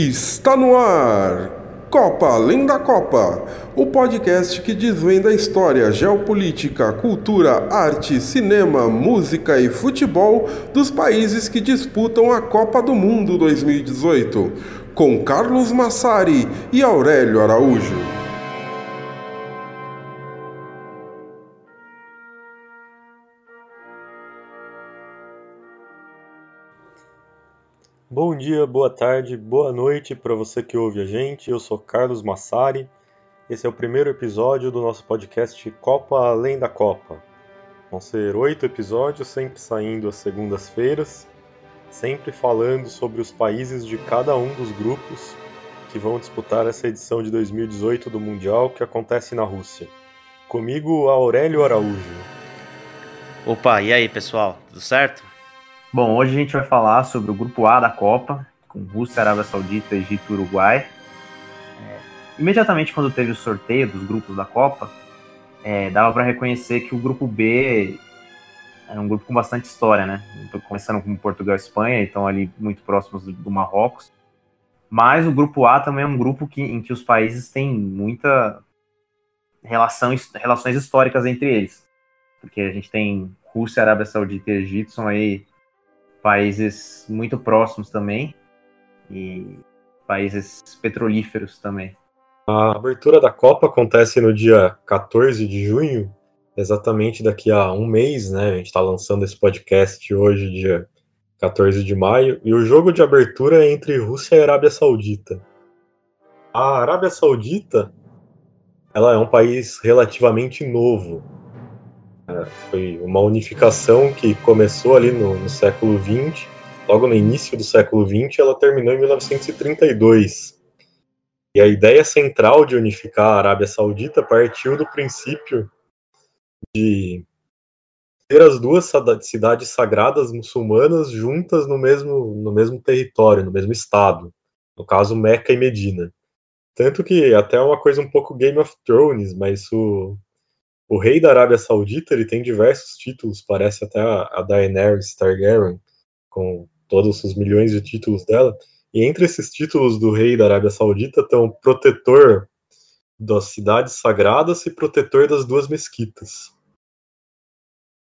Está no ar! Copa Além da Copa, o podcast que desvenda a história, geopolítica, cultura, arte, cinema, música e futebol dos países que disputam a Copa do Mundo 2018, com Carlos Massari e Aurélio Araújo. Bom dia, boa tarde, boa noite para você que ouve a gente. Eu sou Carlos Massari. Esse é o primeiro episódio do nosso podcast Copa Além da Copa. Vão ser oito episódios, sempre saindo às segundas-feiras, sempre falando sobre os países de cada um dos grupos que vão disputar essa edição de 2018 do Mundial que acontece na Rússia. Comigo, Aurélio Araújo. Opa, e aí pessoal, tudo certo? Bom, hoje a gente vai falar sobre o grupo A da Copa, com Rússia, Arábia Saudita, Egito e Uruguai. É, imediatamente quando teve o sorteio dos grupos da Copa, é, dava para reconhecer que o grupo B era um grupo com bastante história, né? Começando com Portugal e Espanha, então ali muito próximos do, do Marrocos. Mas o grupo A também é um grupo que, em que os países têm muita relação, relações históricas entre eles. Porque a gente tem Rússia, Arábia Saudita e Egito, são aí países muito próximos também e países petrolíferos também. A abertura da Copa acontece no dia 14 de junho, exatamente daqui a um mês, né? A gente está lançando esse podcast hoje, dia 14 de maio, e o jogo de abertura é entre Rússia e Arábia Saudita. A Arábia Saudita, ela é um país relativamente novo, foi uma unificação que começou ali no, no século XX, logo no início do século XX, ela terminou em 1932. E a ideia central de unificar a Arábia Saudita partiu do princípio de ter as duas cidades sagradas muçulmanas juntas no mesmo, no mesmo território, no mesmo estado, no caso Meca e Medina. Tanto que até é uma coisa um pouco Game of Thrones, mas o, o rei da Arábia Saudita ele tem diversos títulos, parece até a, Daenerys Targaryen, com todos os milhões de títulos dela. E entre esses títulos do rei da Arábia Saudita estão protetor das cidades sagradas e protetor das duas mesquitas.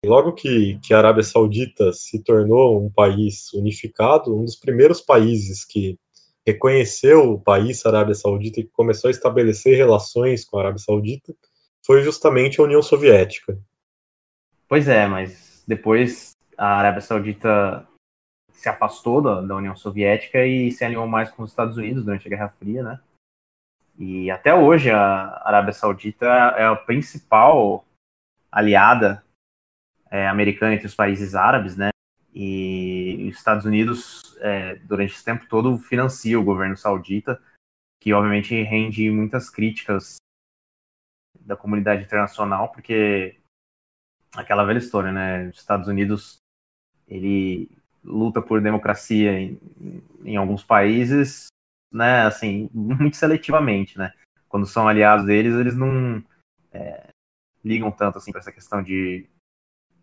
Logo que, que a Arábia Saudita se tornou um país unificado, um dos primeiros países que reconheceu o país Arábia Saudita e começou a estabelecer relações com a Arábia Saudita foi justamente a União Soviética. Pois é, mas depois a Arábia Saudita se afastou da, da, União Soviética e se alinhou mais com os Estados Unidos durante a Guerra Fria, né? E até hoje a Arábia Saudita é a principal aliada é, americana entre os países árabes, né? E os Estados Unidos, é, durante esse tempo todo, financia o governo saudita, que obviamente rende muitas críticas da comunidade internacional, porque aquela velha história, né? Os Estados Unidos ele luta por democracia em, em alguns países, né? Assim, muito seletivamente, né? Quando são aliados deles, eles não é, ligam tanto assim para essa questão de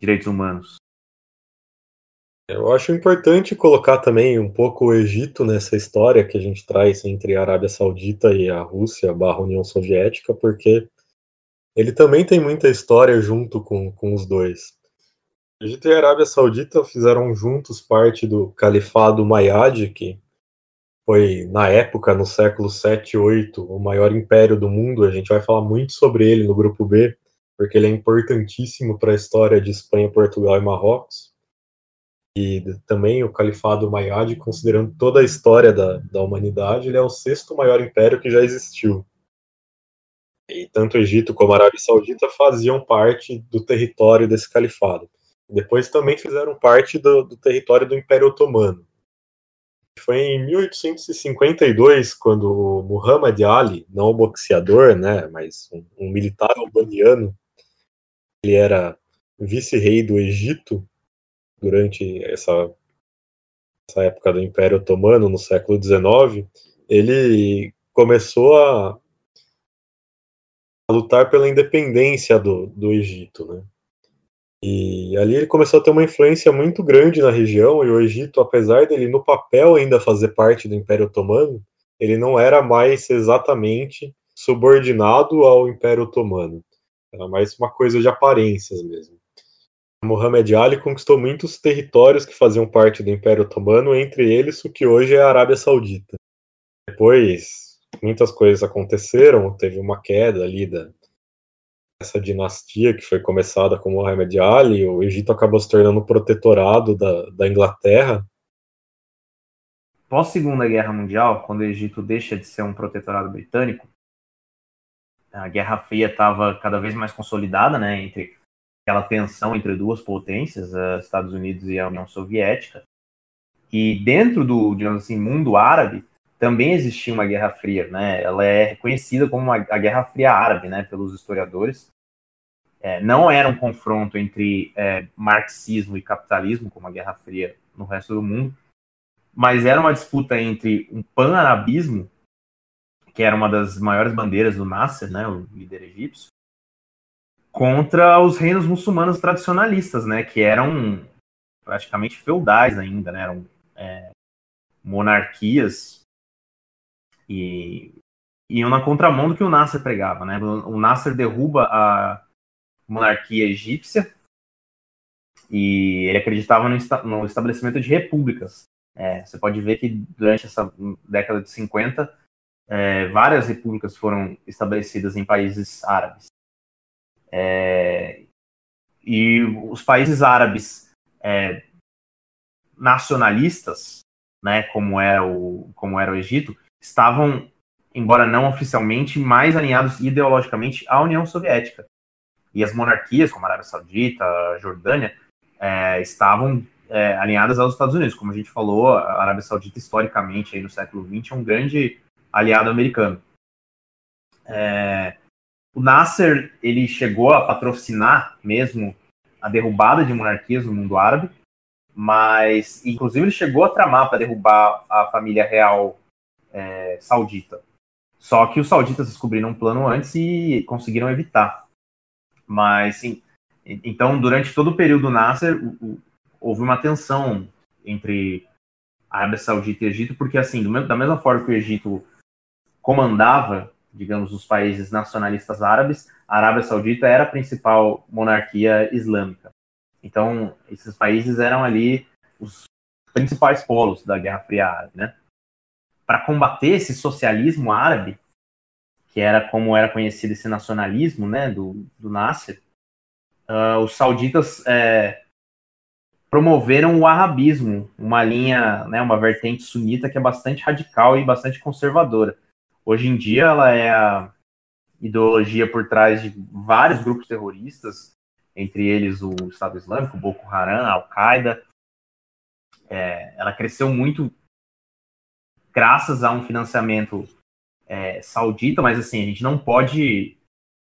direitos humanos. Eu acho importante colocar também um pouco o Egito nessa história que a gente traz entre a Arábia Saudita e a Rússia barra União Soviética, porque ele também tem muita história junto com, com os dois. Egito e a Arábia Saudita fizeram juntos parte do Califado Umayyad, que foi, na época, no século 7 e 8, o maior império do mundo. A gente vai falar muito sobre ele no grupo B, porque ele é importantíssimo para a história de Espanha, Portugal e Marrocos. E também o Califado Umayyad, considerando toda a história da, da humanidade, ele é o sexto maior império que já existiu. E tanto o Egito como a Arábia Saudita faziam parte do território desse califado. Depois também fizeram parte do, do território do Império Otomano. Foi em 1852 quando Muhammad Ali, não o boxeador, né, mas um, um militar albaniano, ele era vice-rei do Egito durante essa, essa época do Império Otomano, no século XIX, ele começou a a lutar pela independência do, do Egito, né? E ali ele começou a ter uma influência muito grande na região, e o Egito, apesar dele no papel ainda fazer parte do Império Otomano, ele não era mais exatamente subordinado ao Império Otomano. Era mais uma coisa de aparências mesmo. Muhammad Ali conquistou muitos territórios que faziam parte do Império Otomano, entre eles o que hoje é a Arábia Saudita. Depois, muitas coisas aconteceram, teve uma queda ali da essa dinastia que foi começada com Muhammad Ali, o Egito acabou se tornando protetorado da, da Inglaterra. Pós Segunda Guerra Mundial, quando o Egito deixa de ser um protetorado britânico, a Guerra Fria estava cada vez mais consolidada, né, entre aquela tensão entre duas potências, os Estados Unidos e a União Soviética. E dentro do, digamos assim, mundo árabe, também existia uma Guerra Fria, né? Ela é reconhecida como a, a Guerra Fria Árabe, né, pelos historiadores. É, não era um confronto entre é, marxismo e capitalismo, como a Guerra Fria no resto do mundo, mas era uma disputa entre um pan-arabismo que era uma das maiores bandeiras do Nasser, né, o líder egípcio, contra os reinos muçulmanos tradicionalistas, né, que eram praticamente feudais ainda, né, eram é, monarquias e iam na contramão do que o Nasser pregava, né? O Nasser derruba a monarquia egípcia e ele acreditava no, no estabelecimento de repúblicas. É, você pode ver que durante essa década de 50 é, várias repúblicas foram estabelecidas em países árabes. É, e os países árabes é, nacionalistas, né, como era o como era o Egito, estavam, embora não oficialmente, mais alinhados ideologicamente à União Soviética. E as monarquias, como a Arábia Saudita, a Jordânia, é, estavam é, alinhadas aos Estados Unidos. Como a gente falou, a Arábia Saudita, historicamente, aí no século XX, é um grande aliado americano. É, o Nasser ele chegou a patrocinar mesmo a derrubada de monarquias no mundo árabe, mas inclusive ele chegou a tramar para derrubar a família real é, saudita. Só que os sauditas descobriram um plano antes e conseguiram evitar. Mas sim, então durante todo o período Nasser houve uma tensão entre Arábia Saudita e Egito, porque assim, da mesma forma que o Egito comandava, digamos, os países nacionalistas árabes, a Arábia Saudita era a principal monarquia islâmica. Então, esses países eram ali os principais polos da Guerra Fria Árabe, né? Para combater esse socialismo árabe, que era como era conhecido esse nacionalismo, né, do, do Nasser, uh, os sauditas é, promoveram o arabismo, uma linha, né, uma vertente sunita que é bastante radical e bastante conservadora. Hoje em dia, ela é a ideologia por trás de vários grupos terroristas, entre eles o Estado Islâmico, Boko Haram, Al-Qaeda. É, ela cresceu muito graças a um financiamento é, saudita, mas assim, a gente não pode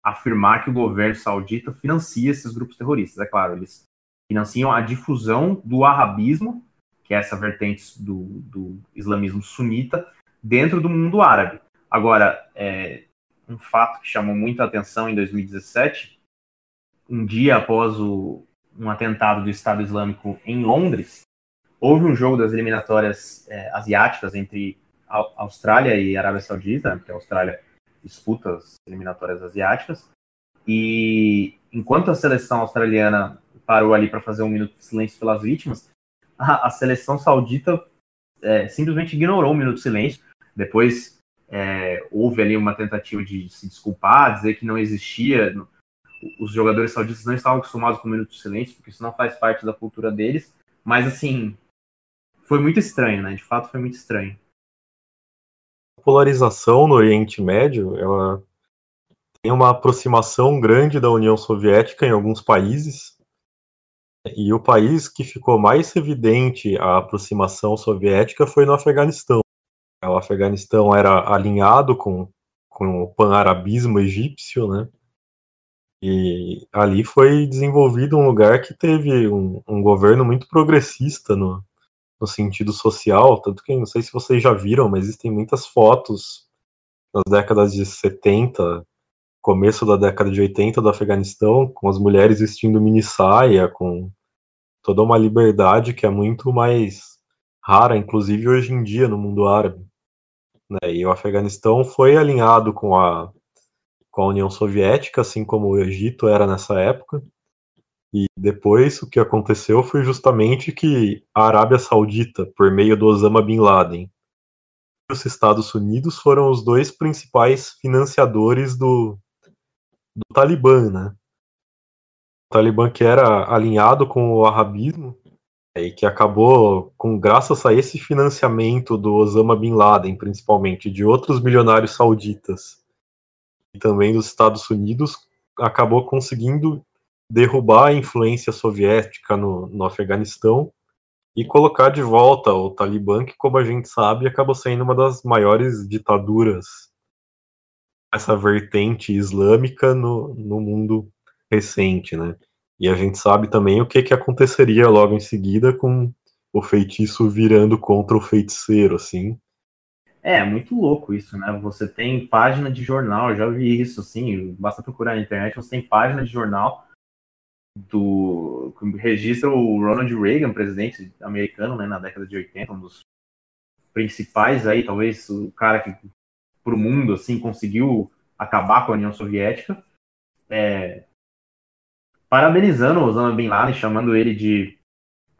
afirmar que o governo saudita financia esses grupos terroristas. É claro, eles financiam a difusão do arabismo, que é essa vertente do, do islamismo sunita, dentro do mundo árabe. Agora, é, um fato que chamou muita atenção em 2017, um dia após o, um atentado do Estado Islâmico em Londres, houve um jogo das eliminatórias é, asiáticas entre Austrália e Arábia Saudita, que a Austrália disputa as eliminatórias asiáticas, e enquanto a seleção australiana parou ali para fazer um minuto de silêncio pelas vítimas, a, a seleção saudita é, simplesmente ignorou o minuto de silêncio. Depois é, houve ali uma tentativa de se desculpar, dizer que não existia, os jogadores sauditas não estavam acostumados com o minuto de silêncio, porque isso não faz parte da cultura deles, mas assim, foi muito estranho, né? De fato foi muito estranho. Polarização no Oriente Médio, ela tem uma aproximação grande da União Soviética em alguns países, e o país que ficou mais evidente a aproximação soviética foi no Afeganistão. O Afeganistão era alinhado com, com o pan-arabismo egípcio, né? E ali foi desenvolvido um lugar que teve um, um governo muito progressista no, no sentido social, tanto que não sei se vocês já viram, mas existem muitas fotos nas décadas de 70, começo da década de 80 do Afeganistão, com as mulheres vestindo mini saia, com toda uma liberdade que é muito mais rara, inclusive hoje em dia no mundo árabe Né? E o Afeganistão foi alinhado com a, com a União Soviética, assim como o Egito era nessa época. E depois o que aconteceu foi justamente que a Arábia Saudita, por meio do Osama Bin Laden, e os Estados Unidos foram os dois principais financiadores do, do Talibã, né? O Talibã que era alinhado com o arabismo e que acabou, com graças a esse financiamento do Osama Bin Laden, principalmente, de outros milionários sauditas e também dos Estados Unidos, acabou conseguindo derrubar a influência soviética no, no Afeganistão e colocar de volta o Talibã, que, como a gente sabe, acabou sendo uma das maiores ditaduras essa vertente islâmica no, no mundo recente, né? E a gente sabe também o que, que aconteceria logo em seguida com o feitiço virando contra o feiticeiro, assim. É, muito louco isso, né? Você tem página de jornal, já vi isso, assim, basta procurar na internet, você tem página de jornal do que registra o Ronald Reagan, presidente americano, né, na década de 80, um dos principais aí, talvez o cara que para o mundo assim conseguiu acabar com a União Soviética, é, parabenizando Osama Bin Laden, chamando ele de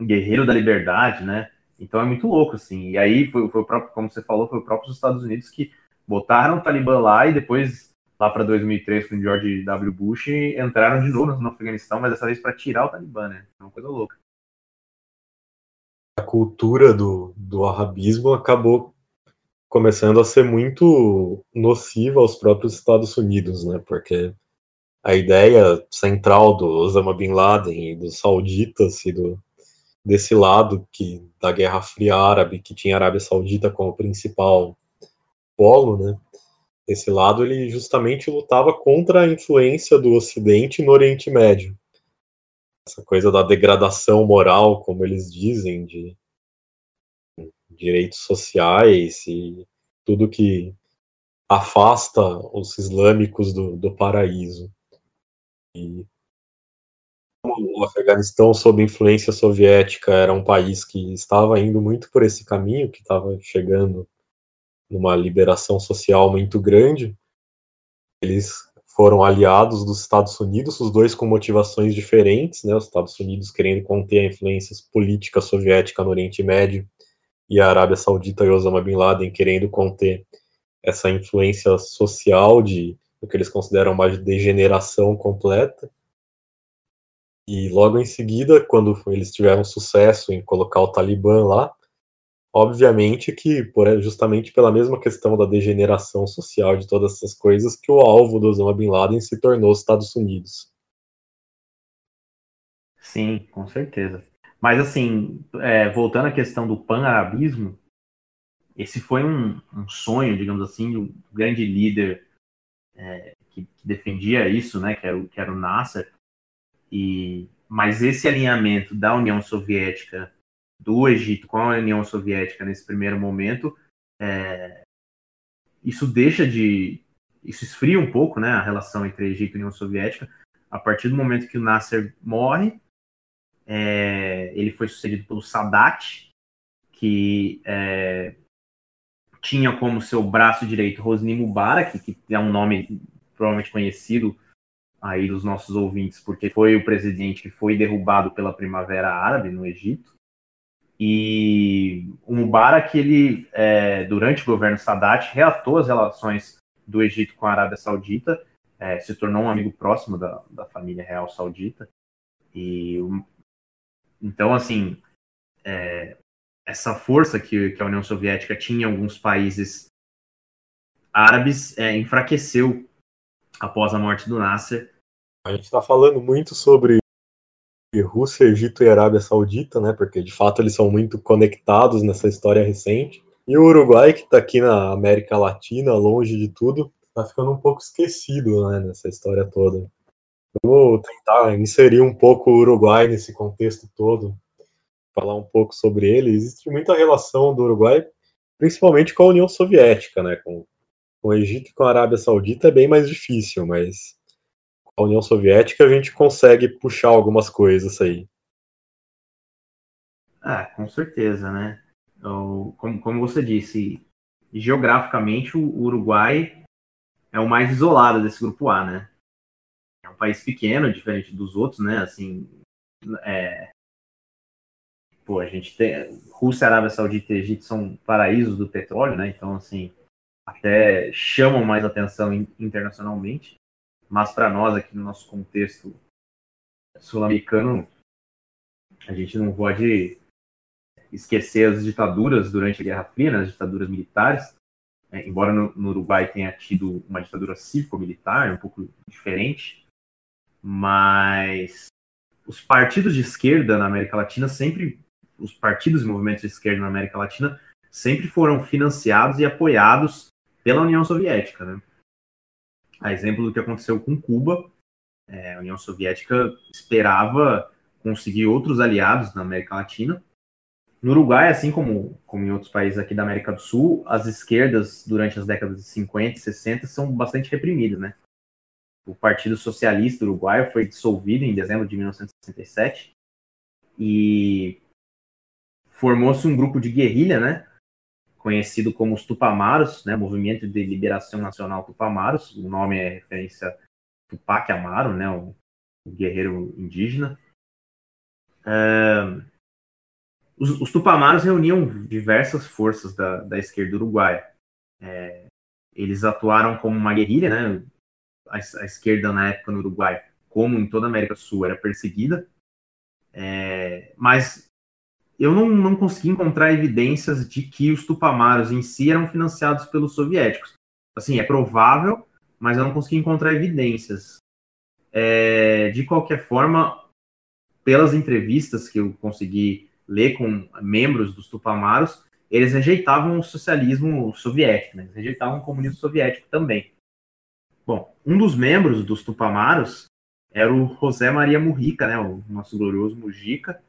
guerreiro da liberdade, né? Então é muito louco assim. E aí foi, foi o próprio, como você falou, foi o próprio Estados Unidos que botaram o Talibã lá e depois lá para 2003 com George W. Bush entraram de novo no Afeganistão, mas dessa vez para tirar o Talibã, né? É uma coisa louca. A cultura do, do arabismo acabou começando a ser muito nociva aos próprios Estados Unidos, né? Porque a ideia central do Osama Bin Laden e dos sauditas e do, desse lado que da Guerra Fria Árabe, que tinha a Arábia Saudita como principal polo, né? Esse lado ele justamente lutava contra a influência do Ocidente no Oriente Médio. Essa coisa da degradação moral, como eles dizem, de direitos sociais e tudo que afasta os islâmicos do, do paraíso. E o Afeganistão, sob influência soviética, era um país que estava indo muito por esse caminho, que estava chegando numa liberação social muito grande. Eles foram aliados dos Estados Unidos, os dois com motivações diferentes, né? Os Estados Unidos querendo conter a influência política soviética no Oriente Médio e a Arábia Saudita e Osama Bin Laden querendo conter essa influência social de o que eles consideram uma degeneração completa. E logo em seguida, quando eles tiveram sucesso em colocar o Talibã lá, Obviamente que, por, justamente pela mesma questão da degeneração social de todas essas coisas, que o alvo do Osama Bin Laden se tornou os Estados Unidos. Sim, com certeza. Mas, assim, é, voltando à questão do pan-arabismo, esse foi um, um, sonho, digamos assim, de um grande líder é, que, que, defendia isso, né, que era, o, que era o Nasser. E, mas esse alinhamento da União Soviética do Egito com a União Soviética nesse primeiro momento, é, isso deixa de. Isso esfria um pouco né, a relação entre Egito e União Soviética. A partir do momento que o Nasser morre, é, ele foi sucedido pelo Sadat, que é, tinha como seu braço direito Hosni Mubarak, que é um nome provavelmente conhecido aí dos nossos ouvintes, porque foi o presidente que foi derrubado pela Primavera Árabe no Egito. E o Mubarak, ele, é, durante o governo Sadat, reatou as relações do Egito com a Arábia Saudita, é, se tornou um amigo próximo da, da família real saudita. E então, assim, é, essa força que, que, a União Soviética tinha em alguns países árabes é, enfraqueceu após a morte do Nasser. A gente está falando muito sobre Rússia, Egito e Arábia Saudita, né? Porque de fato eles são muito conectados nessa história recente. E o Uruguai, que está aqui na América Latina, longe de tudo, está ficando um pouco esquecido né, nessa história toda. Vou tentar inserir um pouco o Uruguai nesse contexto todo, falar um pouco sobre ele. Existe muita relação do Uruguai, principalmente com a União Soviética, né? Com, com o Egito e com a Arábia Saudita é bem mais difícil, mas a União Soviética, a gente consegue puxar algumas coisas aí. Ah, com certeza, né? como, como você disse, geograficamente, o Uruguai é o mais isolado desse grupo A, né? É um país pequeno, diferente dos outros, né? Assim, é... Pô, a gente tem... Rússia, Arábia Saudita e Egito são paraísos do petróleo, né? Então, assim, até chamam mais atenção internacionalmente. Mas para nós, aqui no nosso contexto sul-americano, a gente não pode esquecer as ditaduras durante a Guerra Fria, né, as ditaduras militares, é, embora no, no, Uruguai tenha tido uma ditadura cívico-militar, um pouco diferente, mas os partidos de esquerda na América Latina sempre, os partidos e movimentos de esquerda na América Latina sempre foram financiados e apoiados pela União Soviética, né? A exemplo do que aconteceu com Cuba, é, a União Soviética esperava conseguir outros aliados na América Latina, no Uruguai, assim como, como em outros países aqui da América do Sul, as esquerdas durante as décadas de 50 e 60 são bastante reprimidas, né? O Partido Socialista Uruguaio foi dissolvido em dezembro de 1967 e formou-se um grupo de guerrilha, né? Conhecido como os Tupamaros, né? Movimento de Liberação Nacional Tupamaros. O nome é referência a Tupac Amaro, né? O, o guerreiro indígena. Os, os Tupamaros reuniam diversas forças da, da esquerda uruguaia. É, eles atuaram como uma guerrilha, né? A, a, esquerda na época no Uruguai, como em toda a América do Sul, era perseguida. É, mas eu não, não consegui encontrar evidências de que os Tupamaros em si eram financiados pelos soviéticos. Assim, é provável, mas eu não consegui encontrar evidências. É, de qualquer forma, pelas entrevistas que eu consegui ler com membros dos Tupamaros, eles rejeitavam o socialismo soviético, né? eles rejeitavam o comunismo soviético também. Bom, um dos membros dos Tupamaros era o José Maria Mujica, né? o nosso glorioso Mujica.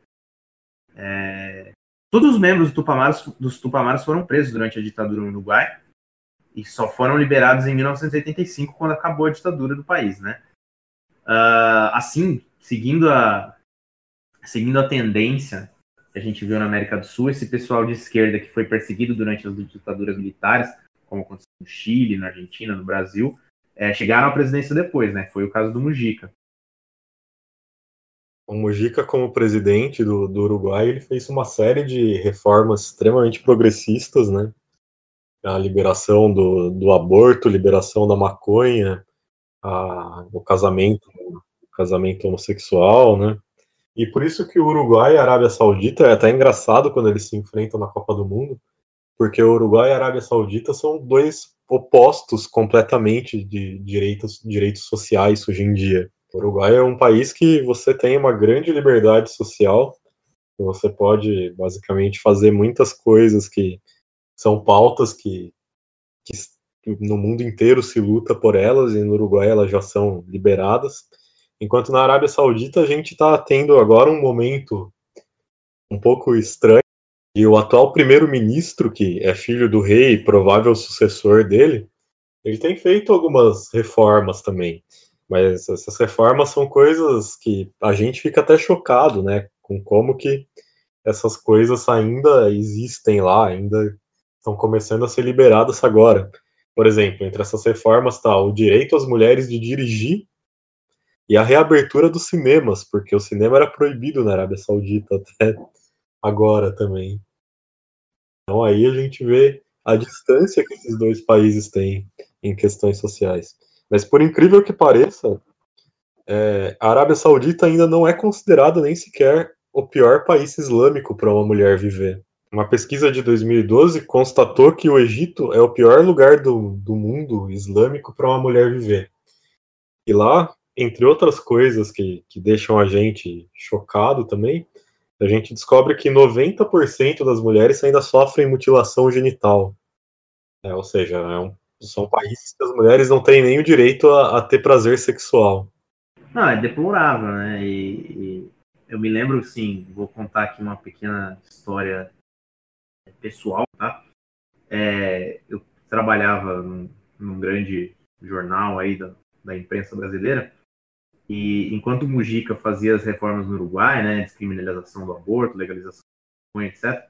É... Todos os membros dos Tupamaros, dos Tupamaros foram presos durante a ditadura no Uruguai e só foram liberados em 1985, quando acabou a ditadura do país. Né? Uh, assim, seguindo a, seguindo a tendência a gente viu na América do Sul, esse pessoal de esquerda que foi perseguido durante as ditaduras militares, como aconteceu no Chile, na Argentina, no Brasil, é, chegaram à presidência depois, né? Foi o caso do Mujica. O Mujica, como presidente do, do Uruguai, ele fez uma série de reformas extremamente progressistas, né? A liberação do, do aborto, liberação da maconha, a, o casamento, o casamento homossexual, né? E por isso que o Uruguai e a Arábia Saudita é até engraçado quando eles se enfrentam na Copa do Mundo, porque o Uruguai e a Arábia Saudita são dois opostos completamente de direitos, direitos sociais hoje em dia. O Uruguai é um país que você tem uma grande liberdade social, você pode basicamente fazer muitas coisas que são pautas que, que no mundo inteiro se luta por elas e no Uruguai elas já são liberadas. Enquanto na Arábia Saudita a gente está tendo agora um momento um pouco estranho e o atual primeiro-ministro, que é filho do rei e provável sucessor dele, ele tem feito algumas reformas também. Mas essas reformas são coisas que a gente fica até chocado, né, com como que essas coisas ainda existem lá, ainda estão começando a ser liberadas agora. Por exemplo, entre essas reformas está o direito às mulheres de dirigir e a reabertura dos cinemas, porque o cinema era proibido na Arábia Saudita até agora também. Então aí a gente vê a distância que esses dois países têm em questões sociais. Mas por incrível que pareça, é, a Arábia Saudita ainda não é considerada nem sequer o pior país islâmico para uma mulher viver. Uma pesquisa de 2012 constatou que o Egito é o pior lugar do, do mundo islâmico para uma mulher viver. E lá, entre outras coisas que, que deixam a gente chocado também, a gente descobre que 90% das mulheres ainda sofrem mutilação genital. É, ou seja, é um, são países que as mulheres não têm nem o direito a, a ter prazer sexual. Não, é deplorável, né? E, e, eu me lembro, sim, vou contar aqui uma pequena história pessoal, tá? É, eu trabalhava num, num grande jornal aí da, da imprensa brasileira e enquanto o Mujica fazia as reformas no Uruguai, né, descriminalização do aborto, legalização, etc.,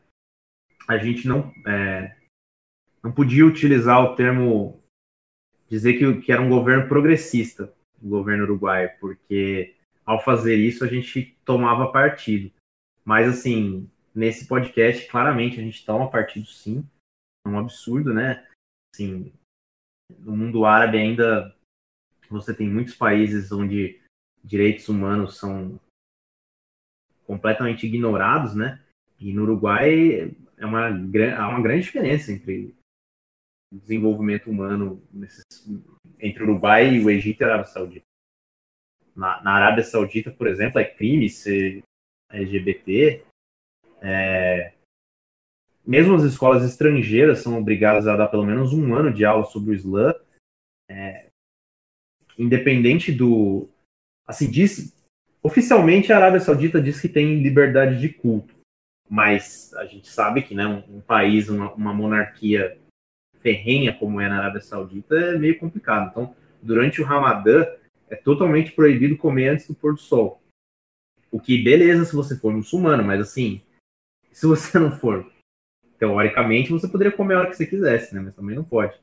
a gente não, é, não podia utilizar o termo dizer que, que era um governo progressista, o governo uruguaio, porque ao fazer isso a gente tomava partido. Mas assim, nesse podcast, claramente a gente toma partido sim. É um absurdo, né? Assim, no mundo árabe ainda você tem muitos países onde direitos humanos são completamente ignorados, né? E no Uruguai é uma, há uma grande diferença entre desenvolvimento humano nesses, entre o Uruguai e o Egito e a Arábia Saudita. Na, na Arábia Saudita, por exemplo, é crime ser LGBT. É, mesmo as escolas estrangeiras são obrigadas a dar pelo menos um ano de aula sobre o Islã. É, independente do. Assim, diz. Oficialmente a Arábia Saudita diz que tem liberdade de culto. Mas a gente sabe que né, um, um país, uma, uma monarquia ferrenha como é na Arábia Saudita é meio complicado. Então, durante o Ramadã, é totalmente proibido comer antes do pôr do sol. O que, beleza, se você for muçulmano, mas assim, se você não for, teoricamente, você poderia comer a hora que você quisesse, né? Mas também não pode.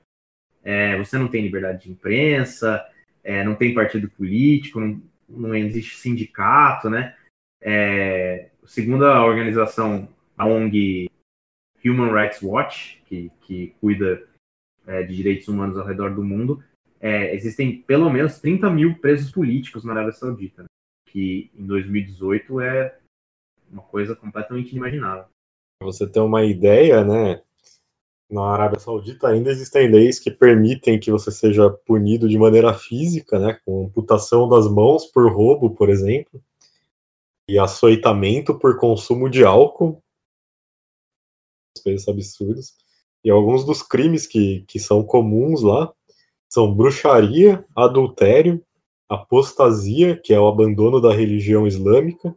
É, você não tem liberdade de imprensa, é, não tem partido político, não, não existe sindicato, né? É, segundo a organização, a ONG Human Rights Watch, que, que cuida é, de direitos humanos ao redor do mundo, é, existem pelo menos 30 mil presos políticos na Arábia Saudita, né? que em 2018 é uma coisa completamente inimaginável. Você tem uma ideia, né? Na Arábia Saudita ainda existem leis que permitem que você seja punido de maneira física, né, com amputação das mãos por roubo, por exemplo, e açoitamento por consumo de álcool, coisas absurdas. E alguns dos crimes que, que são comuns lá são bruxaria, adultério, apostasia, que é o abandono da religião islâmica.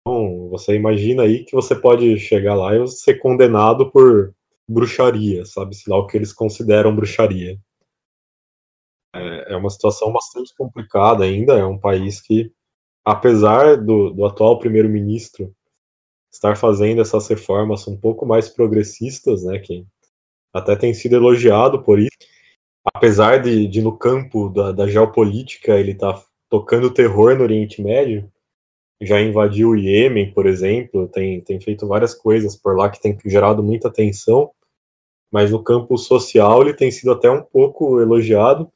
Então, você imagina aí que você pode chegar lá e ser condenado por bruxaria, sabe-se lá o que eles consideram bruxaria. É, é uma situação bastante complicada ainda, é um país que, apesar do, do atual primeiro-ministro estar fazendo essas reformas um pouco mais progressistas, né, que até tem sido elogiado por isso, apesar de, de no campo da, da geopolítica ele estar tá tocando terror no Oriente Médio, já invadiu o Iêmen, por exemplo, tem, tem feito várias coisas por lá que tem gerado muita atenção, mas no campo social ele tem sido até um pouco elogiado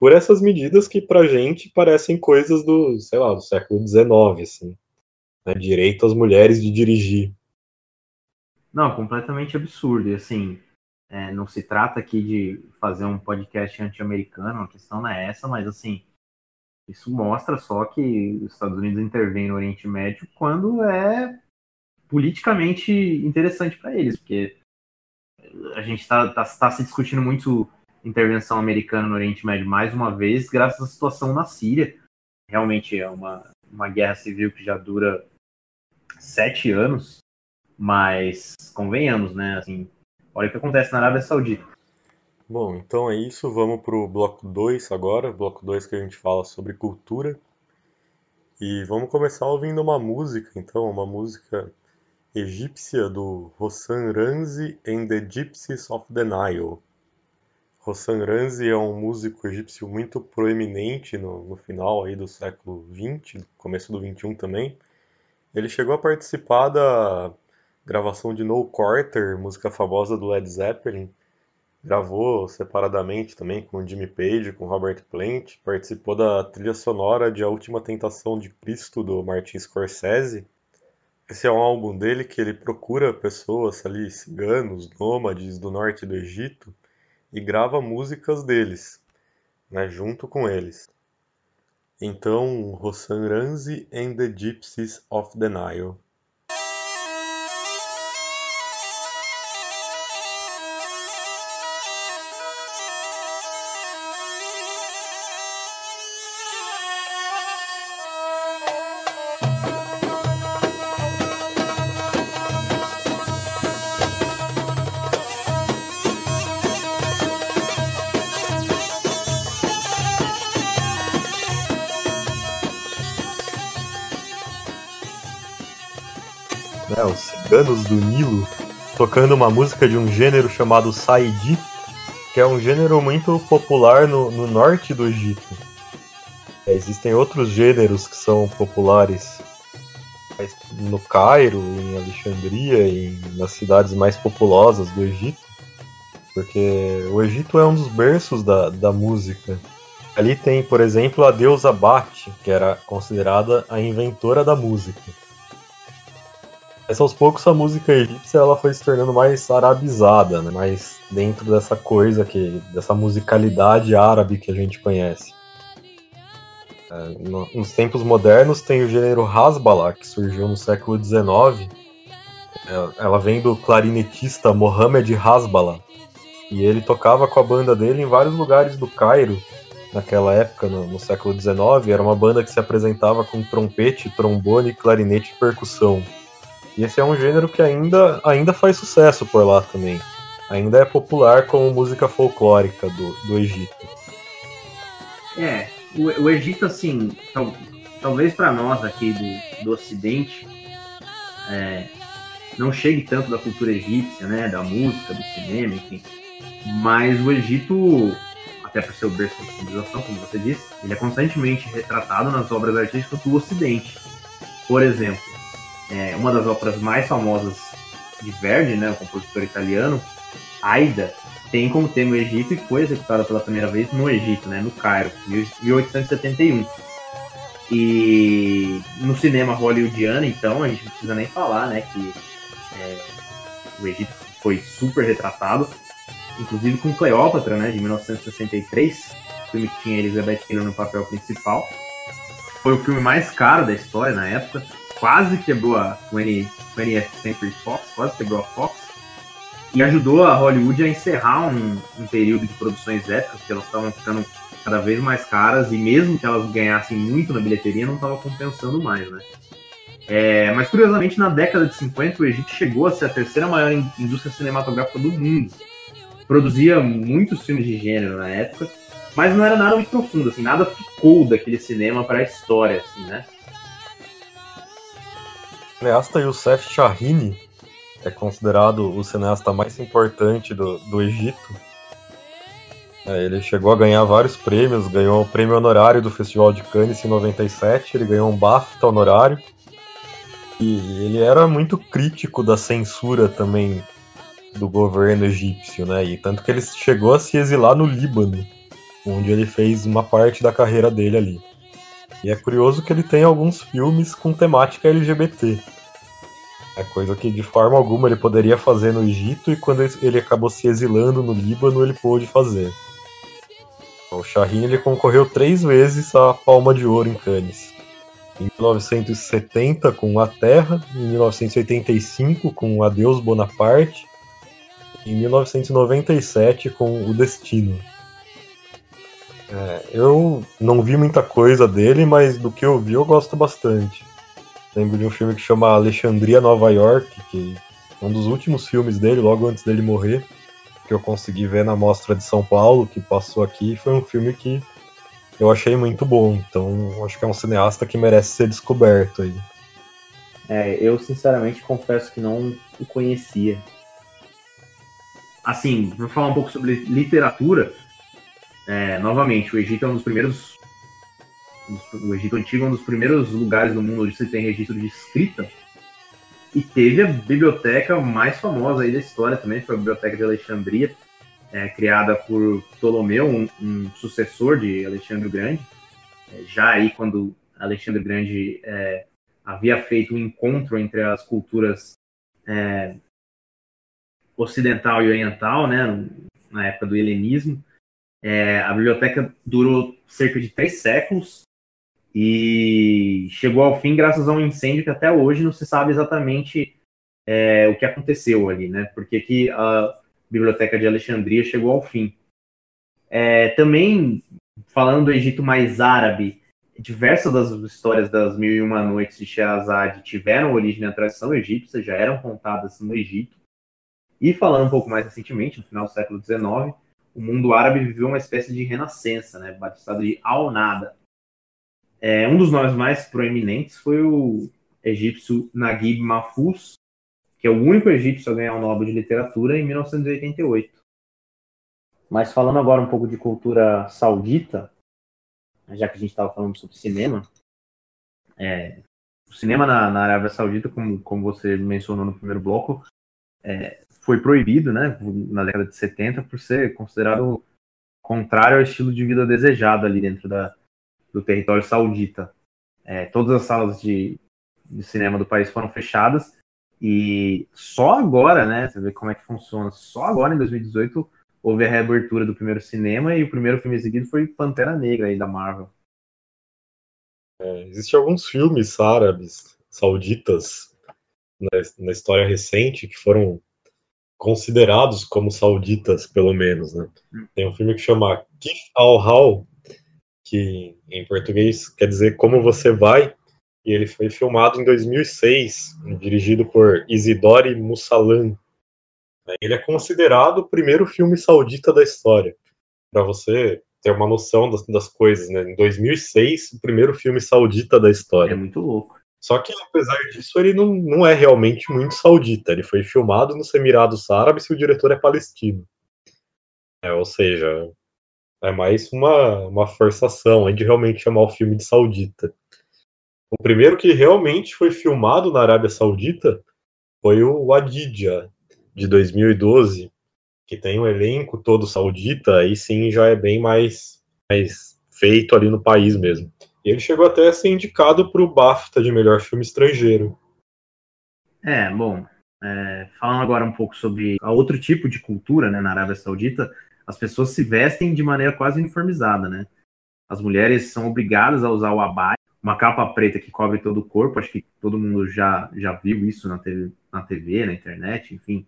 por essas medidas que para gente parecem coisas do, sei lá, do século XIX, assim né, direito às mulheres de dirigir. Não, completamente absurdo. E assim, é, não se trata aqui de fazer um podcast anti-americano, a questão não é essa, mas assim, isso mostra só que os Estados Unidos intervêm no Oriente Médio quando é politicamente interessante para eles, porque a gente está tá, tá se discutindo muito intervenção americana no Oriente Médio mais uma vez, graças à situação na Síria. Realmente é uma, uma guerra civil que já dura sete anos, mas convenhamos, né? Assim, olha o que acontece na Arábia Saudita. Bom, então é isso. Vamos para o bloco 2 agora. Bloco 2 que a gente fala sobre cultura. E vamos começar ouvindo uma música, então, uma música egípcia do Hossan Ranzi and the Gypsies of the Nile. Hossan Ranzi é um músico egípcio muito proeminente no, no final aí do século XX, começo do XXI também. Ele chegou a participar da gravação de No Quarter, música famosa do Led Zeppelin. Gravou separadamente também com Jimmy Page, com Robert Plant. Participou da trilha sonora de A Última Tentação de Cristo, do Martin Scorsese. Esse é um álbum dele que ele procura pessoas ali, ciganos, nômades do norte do Egito, e grava músicas deles, né, junto com eles. Então, Hossan Ranzi and the Gypsies of the Nile. Do Nilo, tocando uma música de um gênero chamado Saidi, que é um gênero muito popular no, no norte do Egito. É, existem outros gêneros que são populares no Cairo, em Alexandria, e nas cidades mais populosas do Egito, porque o Egito é um dos berços da, da música. Ali tem, por exemplo, a deusa Bate, que era considerada a inventora da música. Mas aos poucos a música egípcia ela foi se tornando mais arabizada, né? mais dentro dessa coisa que dessa musicalidade árabe que a gente conhece. É, nos tempos modernos tem o gênero Hasbala, que surgiu no século XIX. É, ela vem do clarinetista Mohamed Hasbala. E ele tocava com a banda dele em vários lugares do Cairo, naquela época, no, no século XIX. Era uma banda que se apresentava com trompete, trombone, clarinete e percussão. E esse é um gênero que ainda, ainda faz sucesso por lá também. Ainda é popular como música folclórica do, do Egito. É, o, o Egito, assim, tal, talvez para nós aqui do, do Ocidente, é, não chegue tanto da cultura egípcia, né, da música, do cinema, enfim. Mas o Egito, até por ser o berço da civilização, como você disse, ele é constantemente retratado nas obras artísticas do Ocidente. Por exemplo, é, uma das óperas mais famosas de Verdi, né, o compositor italiano, Aida, tem como tema o Egito e foi executada pela primeira vez no Egito, né, no Cairo, em 1871. E no cinema hollywoodiano, então, a gente não precisa nem falar, né, que é, o Egito foi super retratado, inclusive com Cleópatra, né, de 1963, filme que tinha Elizabeth Taylor no papel principal. Foi o filme mais caro da história na época, quase quebrou a 20, 20th Century Fox, quase quebrou a Fox, e ajudou a Hollywood a encerrar um, um período de produções épicas, que elas estavam ficando cada vez mais caras, e mesmo que elas ganhassem muito na bilheteria, não estava compensando mais, né? É, mas curiosamente, na década de 50, o Egito chegou a ser a terceira maior indústria cinematográfica do mundo. Produzia muitos filmes de gênero na época, mas não era nada muito profundo, assim, nada ficou daquele cinema para a história, assim, né? Cineasta Youssef Chahine é considerado o cineasta mais importante do, do Egito. É, ele chegou a ganhar vários prêmios, ganhou o prêmio honorário do Festival de Cannes em 97, ele ganhou um BAFTA honorário. E ele era muito crítico da censura também do governo egípcio, né? E tanto que ele chegou a se exilar no Líbano, onde ele fez uma parte da carreira dele ali. E é curioso que ele tem alguns filmes com temática LGBT. É coisa que de forma alguma ele poderia fazer no Egito e quando ele acabou se exilando no Líbano ele pôde fazer. O Shahin ele concorreu três vezes à Palma de Ouro em Cannes. Em 1970 com A Terra, em 1985 com Adeus Bonaparte, em 1997 com O Destino. É, eu não vi muita coisa dele, mas do que eu vi eu gosto bastante. Lembro de um filme que chama Alexandria, Nova York, que é um dos últimos filmes dele, logo antes dele morrer, que eu consegui ver na Mostra de São Paulo, que passou aqui. Foi um filme que eu achei muito bom. Então, acho que é um cineasta que merece ser descoberto aí. É, eu sinceramente confesso que não o conhecia. Assim, vou falar um pouco sobre literatura. É, novamente, o Egito é um dos primeiros. O Egito Antigo é um dos primeiros lugares do mundo onde se tem registro de escrita. E teve a biblioteca mais famosa aí da história também, foi a Biblioteca de Alexandria, é, criada por Ptolomeu, um, um, sucessor de Alexandre o Grande. É, já aí, quando Alexandre o Grande é, havia feito um encontro entre as culturas é, ocidental e oriental, né, na época do helenismo. É, a biblioteca durou cerca de três séculos e chegou ao fim graças a um incêndio que até hoje não se sabe exatamente é, o que aconteceu ali, né? Porque que a biblioteca de Alexandria chegou ao fim. É, também falando do Egito mais árabe, diversas das histórias das Mil e Uma Noites de Sherazade tiveram origem na tradição egípcia, já eram contadas no Egito. E falando um pouco mais recentemente, no final do século XIX, o mundo árabe viveu uma espécie de renascença, né, batizado de Al-Nada. É, um dos nomes mais proeminentes foi o egípcio Naguib Mahfouz, que é o único egípcio a ganhar o Nobel de Literatura em 1988. Mas falando agora um pouco de cultura saudita, já que a gente estava falando sobre cinema, é, o cinema na, na, Arábia Saudita, como, como você mencionou no primeiro bloco, é, foi proibido né, na década de 70 por ser considerado contrário ao estilo de vida desejado ali dentro da, do território saudita. É, todas as salas de, de cinema do país foram fechadas e só agora, né, você vê como é que funciona, só agora em 2018 houve a reabertura do primeiro cinema e o primeiro filme exibido foi Pantera Negra aí da Marvel. É, Existem alguns filmes árabes, sauditas, na, na, história recente que foram considerados como sauditas, pelo menos, né? Hum. Tem um filme que chama Kif al-Hal, que em português quer dizer Como Você Vai, e ele foi filmado em 2006, dirigido por Isidore Mussalan. Ele é considerado o primeiro filme saudita da história. Para você ter uma noção das, das, coisas, né? Em 2006, o primeiro filme saudita da história. É muito louco. Só que, apesar disso, ele não, não é realmente muito saudita. Ele foi filmado nos Emirados Árabes e o diretor é palestino. É, ou seja, é mais uma, uma forçação de realmente chamar o filme de saudita. O primeiro que realmente foi filmado na Arábia Saudita foi o Adidja, de 2012, que tem um elenco todo saudita, aí sim já é bem mais, mais feito ali no país mesmo. Ele chegou até a ser indicado para o BAFTA de melhor filme estrangeiro. É, bom, é, falando agora um pouco sobre outro tipo de cultura né, na Arábia Saudita, as pessoas se vestem de maneira quase uniformizada, né? As mulheres são obrigadas a usar o abai, uma capa preta que cobre todo o corpo, acho que todo mundo já, já viu isso na TV, na, TV, na internet, enfim.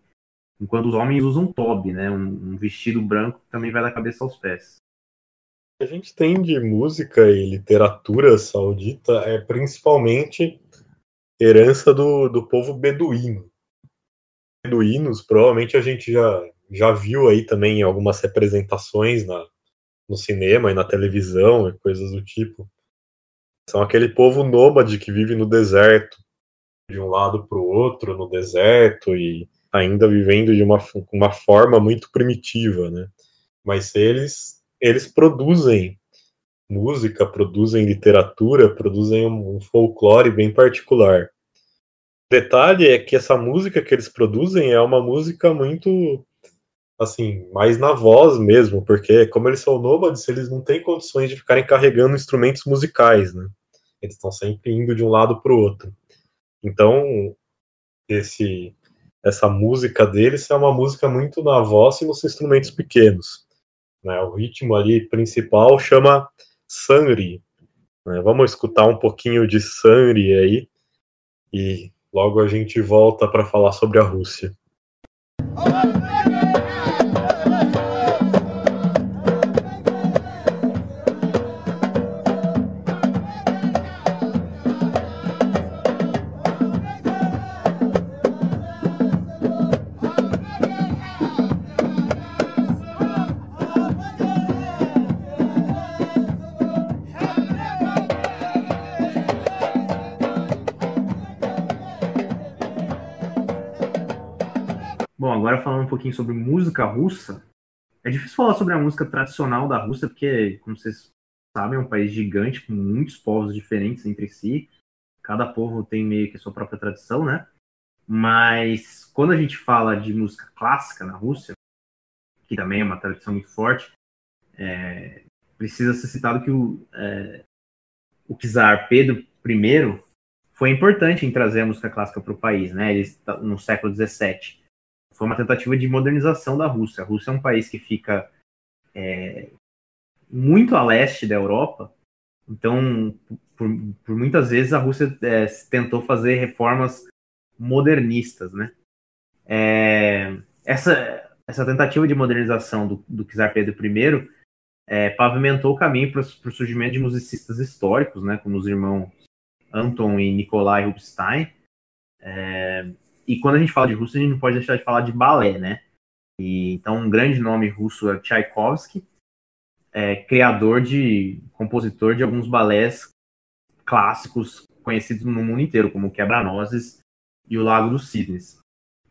Enquanto os homens usam tobe, né? Um, um vestido branco que também vai da cabeça aos pés. A gente tem de música e literatura saudita é principalmente herança do, do povo beduíno. Beduínos, provavelmente a gente já, já viu aí também algumas representações na, no cinema e na televisão e coisas do tipo. São aquele povo nômade que vive no deserto, de um lado para o outro no deserto e ainda vivendo de uma, uma forma muito primitiva, né? Mas eles eles produzem música, produzem literatura, produzem um, folclore bem particular. Detalhe é que essa música que eles produzem é uma música muito assim, mais na voz mesmo, porque como eles são nômades, eles não têm condições de ficarem carregando instrumentos musicais, né? Eles estão sempre indo de um lado para o outro. Então, esse essa música deles é uma música muito na voz e nos instrumentos pequenos. Né? O ritmo ali principal chama Sanri. Né? Vamos escutar um pouquinho de Sanri aí e logo a gente volta para falar sobre a Rússia. Pouquinho sobre música russa, é difícil falar sobre a música tradicional da Rússia, porque, como vocês sabem, é um país gigante com muitos povos diferentes entre si. Cada povo tem meio que a sua própria tradição, né? Mas quando a gente fala de música clássica na Rússia, que também é uma tradição muito forte, é, precisa ser citado que o, é, o czar Pedro I foi importante em trazer a música clássica para o país, né? Ele, no século XVII foi uma tentativa de modernização da Rússia. A Rússia é um país que fica é, muito a leste da Europa, então, por, por muitas vezes, a Rússia é, tentou fazer reformas modernistas, né? É, essa, essa tentativa de modernização do, do czar Pedro I é, pavimentou o caminho para o surgimento de musicistas históricos, né, como os irmãos Anton e Nikolai Rubinstein, é, e quando a gente fala de Rússia, a gente não pode deixar de falar de balé, né? E, então, um grande nome russo é Tchaikovsky, é, criador de, compositor de alguns balés clássicos conhecidos no mundo inteiro, como Quebra-Nozes e O Lago dos Cisnes.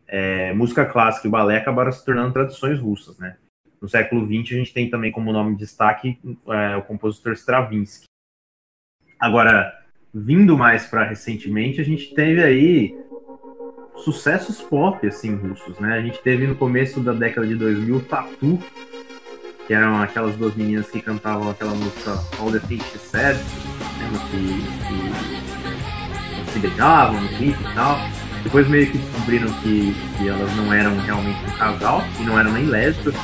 é, música clássica e balé acabaram se tornando tradições russas, né? No século XX, a gente tem também como nome de destaque é, o compositor Stravinsky. Agora, vindo mais para recentemente, a gente teve aí sucessos pop, assim, russos, né? A gente teve no começo da década de 2000 Tatu, que eram aquelas duas meninas que cantavam aquela música All the Things She Said, né? que, que se beijavam no clipe e tal. Depois meio que descobriram que, que elas não eram realmente um casal, e não eram nem lésbicas.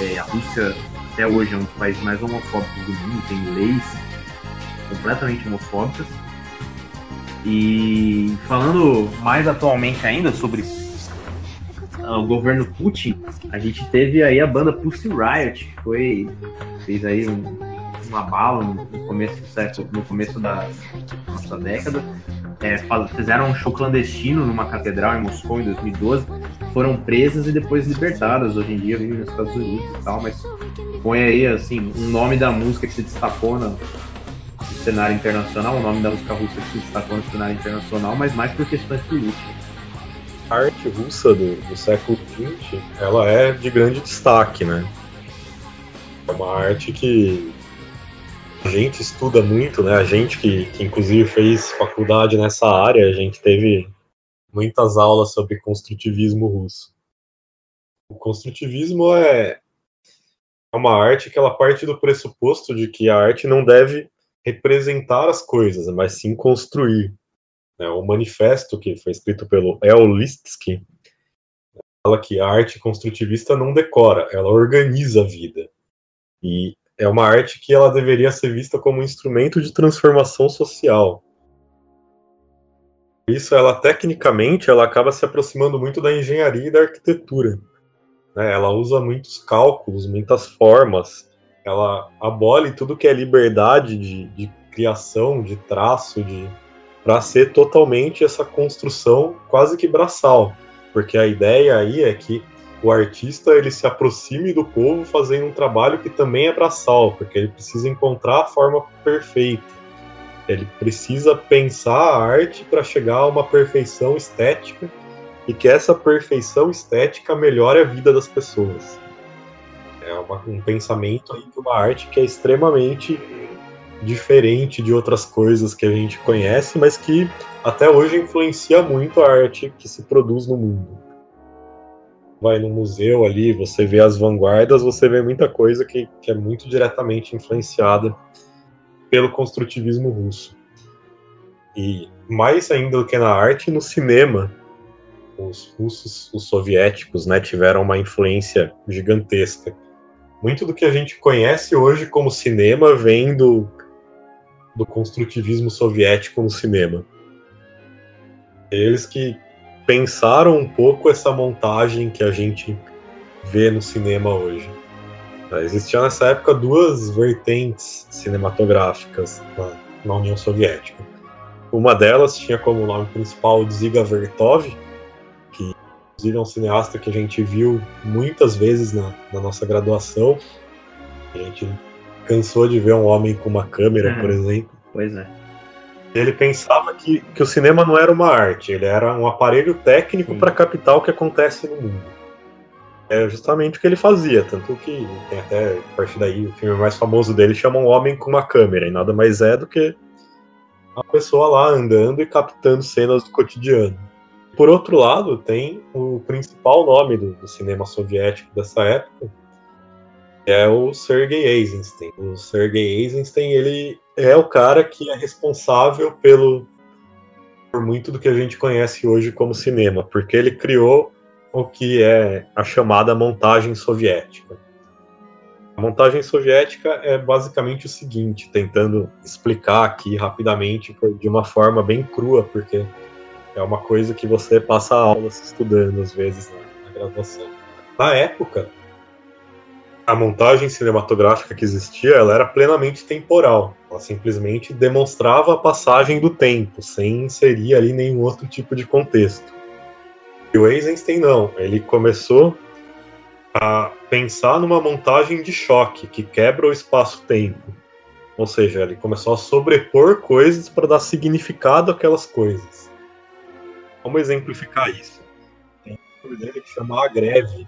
É, a Rússia até hoje é um dos países mais homofóbicos do mundo, tem leis completamente homofóbicas. E falando mais atualmente ainda sobre o governo Putin, a gente teve aí a banda Pussy Riot, que foi fez aí um, uma bala no começo do século, no começo da nossa década. É, fizeram um show clandestino numa catedral em Moscou em 2012, foram presas e depois libertadas. Hoje em dia vivem nos Estados Unidos e tal, mas foi aí assim um nome da música que se destacou no cenário internacional, o nome da música russa se destacou no cenário internacional, mas mais por questões políticas a arte russa do, do século XX, ela é de grande destaque, né? É uma arte que a gente estuda muito, né? A gente que, que inclusive fez faculdade nessa área, a gente teve muitas aulas sobre construtivismo russo. O construtivismo é uma arte que ela parte do pressuposto de que a arte não deve representar as coisas, mas sim construir. Né, o manifesto que foi escrito pelo El Lidsky fala que a arte construtivista não decora, ela organiza a vida. E é uma arte que ela deveria ser vista como um instrumento de transformação social. Isso, ela tecnicamente, ela acaba se aproximando muito da engenharia e da arquitetura. Né? Ela usa muitos cálculos, muitas formas. Ela abole tudo que é liberdade de, de criação, de traço, de, para ser totalmente essa construção quase que braçal, porque a ideia aí é que o artista ele se aproxime do povo fazendo um trabalho que também é braçal, porque ele precisa encontrar a forma perfeita. Ele precisa pensar a arte para chegar a uma perfeição estética e que essa perfeição estética melhore a vida das pessoas. É uma, um pensamento aí de uma arte que é extremamente diferente de outras coisas que a gente conhece, mas que até hoje influencia muito a arte que se produz no mundo. Vai no museu ali, você vê as vanguardas, você vê muita coisa que, que é muito diretamente influenciada pelo construtivismo russo. E mais ainda do que na arte, no cinema, os russos, os soviéticos, né, tiveram uma influência gigantesca. Muito do que a gente conhece hoje como cinema vem do, do construtivismo soviético no cinema. Eles que pensaram um pouco essa montagem que a gente vê no cinema hoje. Existiam nessa época duas vertentes cinematográficas na, na União Soviética. Uma delas tinha como nome principal Dziga Vertov, inclusive é um cineasta que a gente viu muitas vezes na, na nossa graduação. A gente cansou de ver um homem com uma câmera, uhum. por exemplo. Pois é. Ele pensava que, que o cinema não era uma arte, ele era um aparelho técnico para captar o que acontece no mundo. É justamente o que ele fazia, tanto que tem até, a partir daí, o filme mais famoso dele chama Um Homem com uma Câmera, e nada mais é do que uma pessoa lá andando e captando cenas do cotidiano. Por outro lado, tem o principal nome do, do cinema soviético dessa época, é o Sergei Eisenstein. O Sergei Eisenstein, ele é o cara que é responsável pelo por muito do que a gente conhece hoje como cinema, porque ele criou o que é a chamada montagem soviética. A montagem soviética é basicamente o seguinte, tentando explicar aqui rapidamente de uma forma bem crua, porque é uma coisa que você passa aulas estudando às vezes na, graduação. Na época, a montagem cinematográfica que existia, ela era plenamente temporal. Ela simplesmente demonstrava a passagem do tempo, sem inserir ali nenhum outro tipo de contexto. E o Eisenstein não, ele começou a pensar numa montagem de choque que quebra o espaço-tempo. Ou seja, ele começou a sobrepor coisas para dar significado àquelas coisas. Vamos exemplificar isso. filme dele que chama A Greve,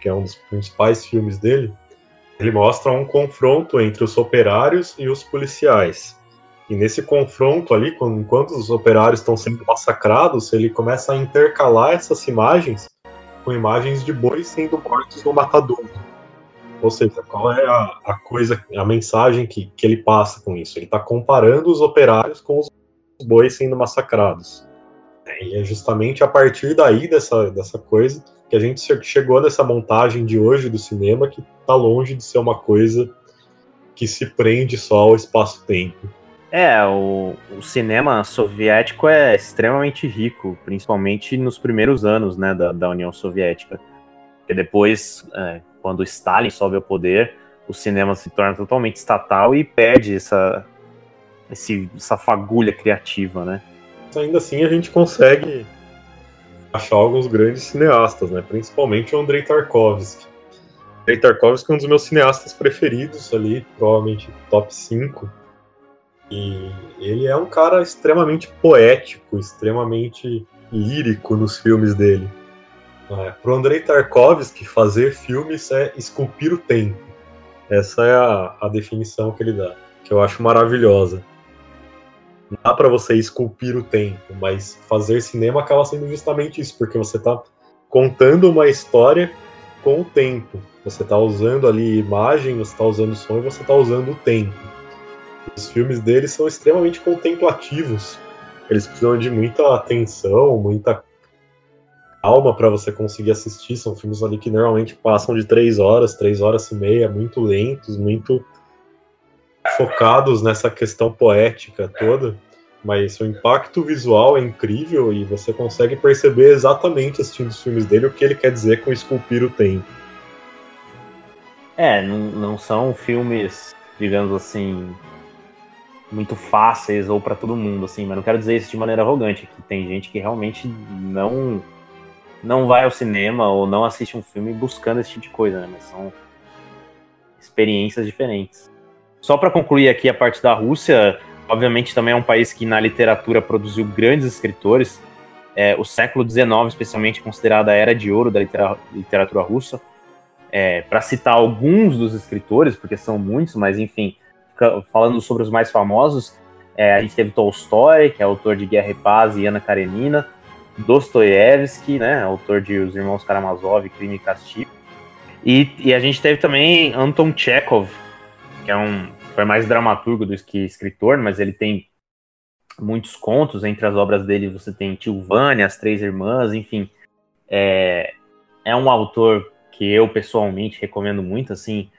que é um dos principais filmes dele. Ele mostra um confronto entre os operários e os policiais. E nesse confronto ali, enquanto os operários estão sendo massacrados, ele começa a intercalar essas imagens com imagens de bois sendo mortos no matadouro. Ou seja, qual é a, a coisa, a mensagem que, que ele passa com isso? Ele está comparando os operários com os bois sendo massacrados. E é justamente a partir daí dessa, dessa coisa que a gente chegou nessa montagem de hoje do cinema que está longe de ser uma coisa que se prende só ao espaço-tempo. É, o, o, cinema soviético é extremamente rico, principalmente nos primeiros anos né, da, da União Soviética. E depois, é, quando Stalin sobe ao poder, o cinema se torna totalmente estatal e perde essa, esse, essa fagulha criativa, né? Ainda assim, a gente consegue achar alguns grandes cineastas, né? Principalmente o Andrei Tarkovsky. Andrei Tarkovsky é um dos meus cineastas preferidos ali, provavelmente top 5 e ele é um cara extremamente poético, extremamente lírico nos filmes dele. É, Para Andrei Tarkovsky, fazer filmes é esculpir o tempo. Essa é a, a definição que ele dá, que eu acho maravilhosa. Dá para você esculpir o tempo, mas fazer cinema acaba sendo justamente isso, porque você está contando uma história com o tempo. Você está usando ali imagem, você está usando som e você está usando o tempo. Os filmes dele são extremamente contemplativos. Eles precisam de muita atenção, muita calma para você conseguir assistir. São filmes ali que normalmente passam de três horas, três horas e meia, muito lentos, muito focados nessa questão poética toda. Mas o impacto visual é incrível e você consegue perceber exatamente assistindo os filmes dele o que ele quer dizer com esculpir o tempo. É, não, não são filmes, digamos assim, muito fáceis ou para todo mundo, assim, mas não quero dizer isso de maneira arrogante, que tem gente que realmente não não vai ao cinema ou não assiste um filme buscando esse tipo de coisa, né? Mas são experiências diferentes. Só para concluir aqui a parte da Rússia, obviamente também é um país que na literatura produziu grandes escritores. É, o século XIX, especialmente, é considerado a era de ouro da literatura russa. É, para citar alguns dos escritores, porque são muitos, mas enfim, falando sobre os mais famosos, é, a gente teve Tolstói, que é autor de Guerra e Paz e Ana Karenina, Dostoiévski, né, autor de Os Irmãos Karamazov, Crime e Castigo, e, e a gente teve também Anton Chekhov, que é um foi mais dramaturgo do que escritor, mas ele tem muitos contos. Entre as obras dele você tem Tilvânia, As Três Irmãs, enfim. É, é um autor que eu pessoalmente recomendo muito, assim,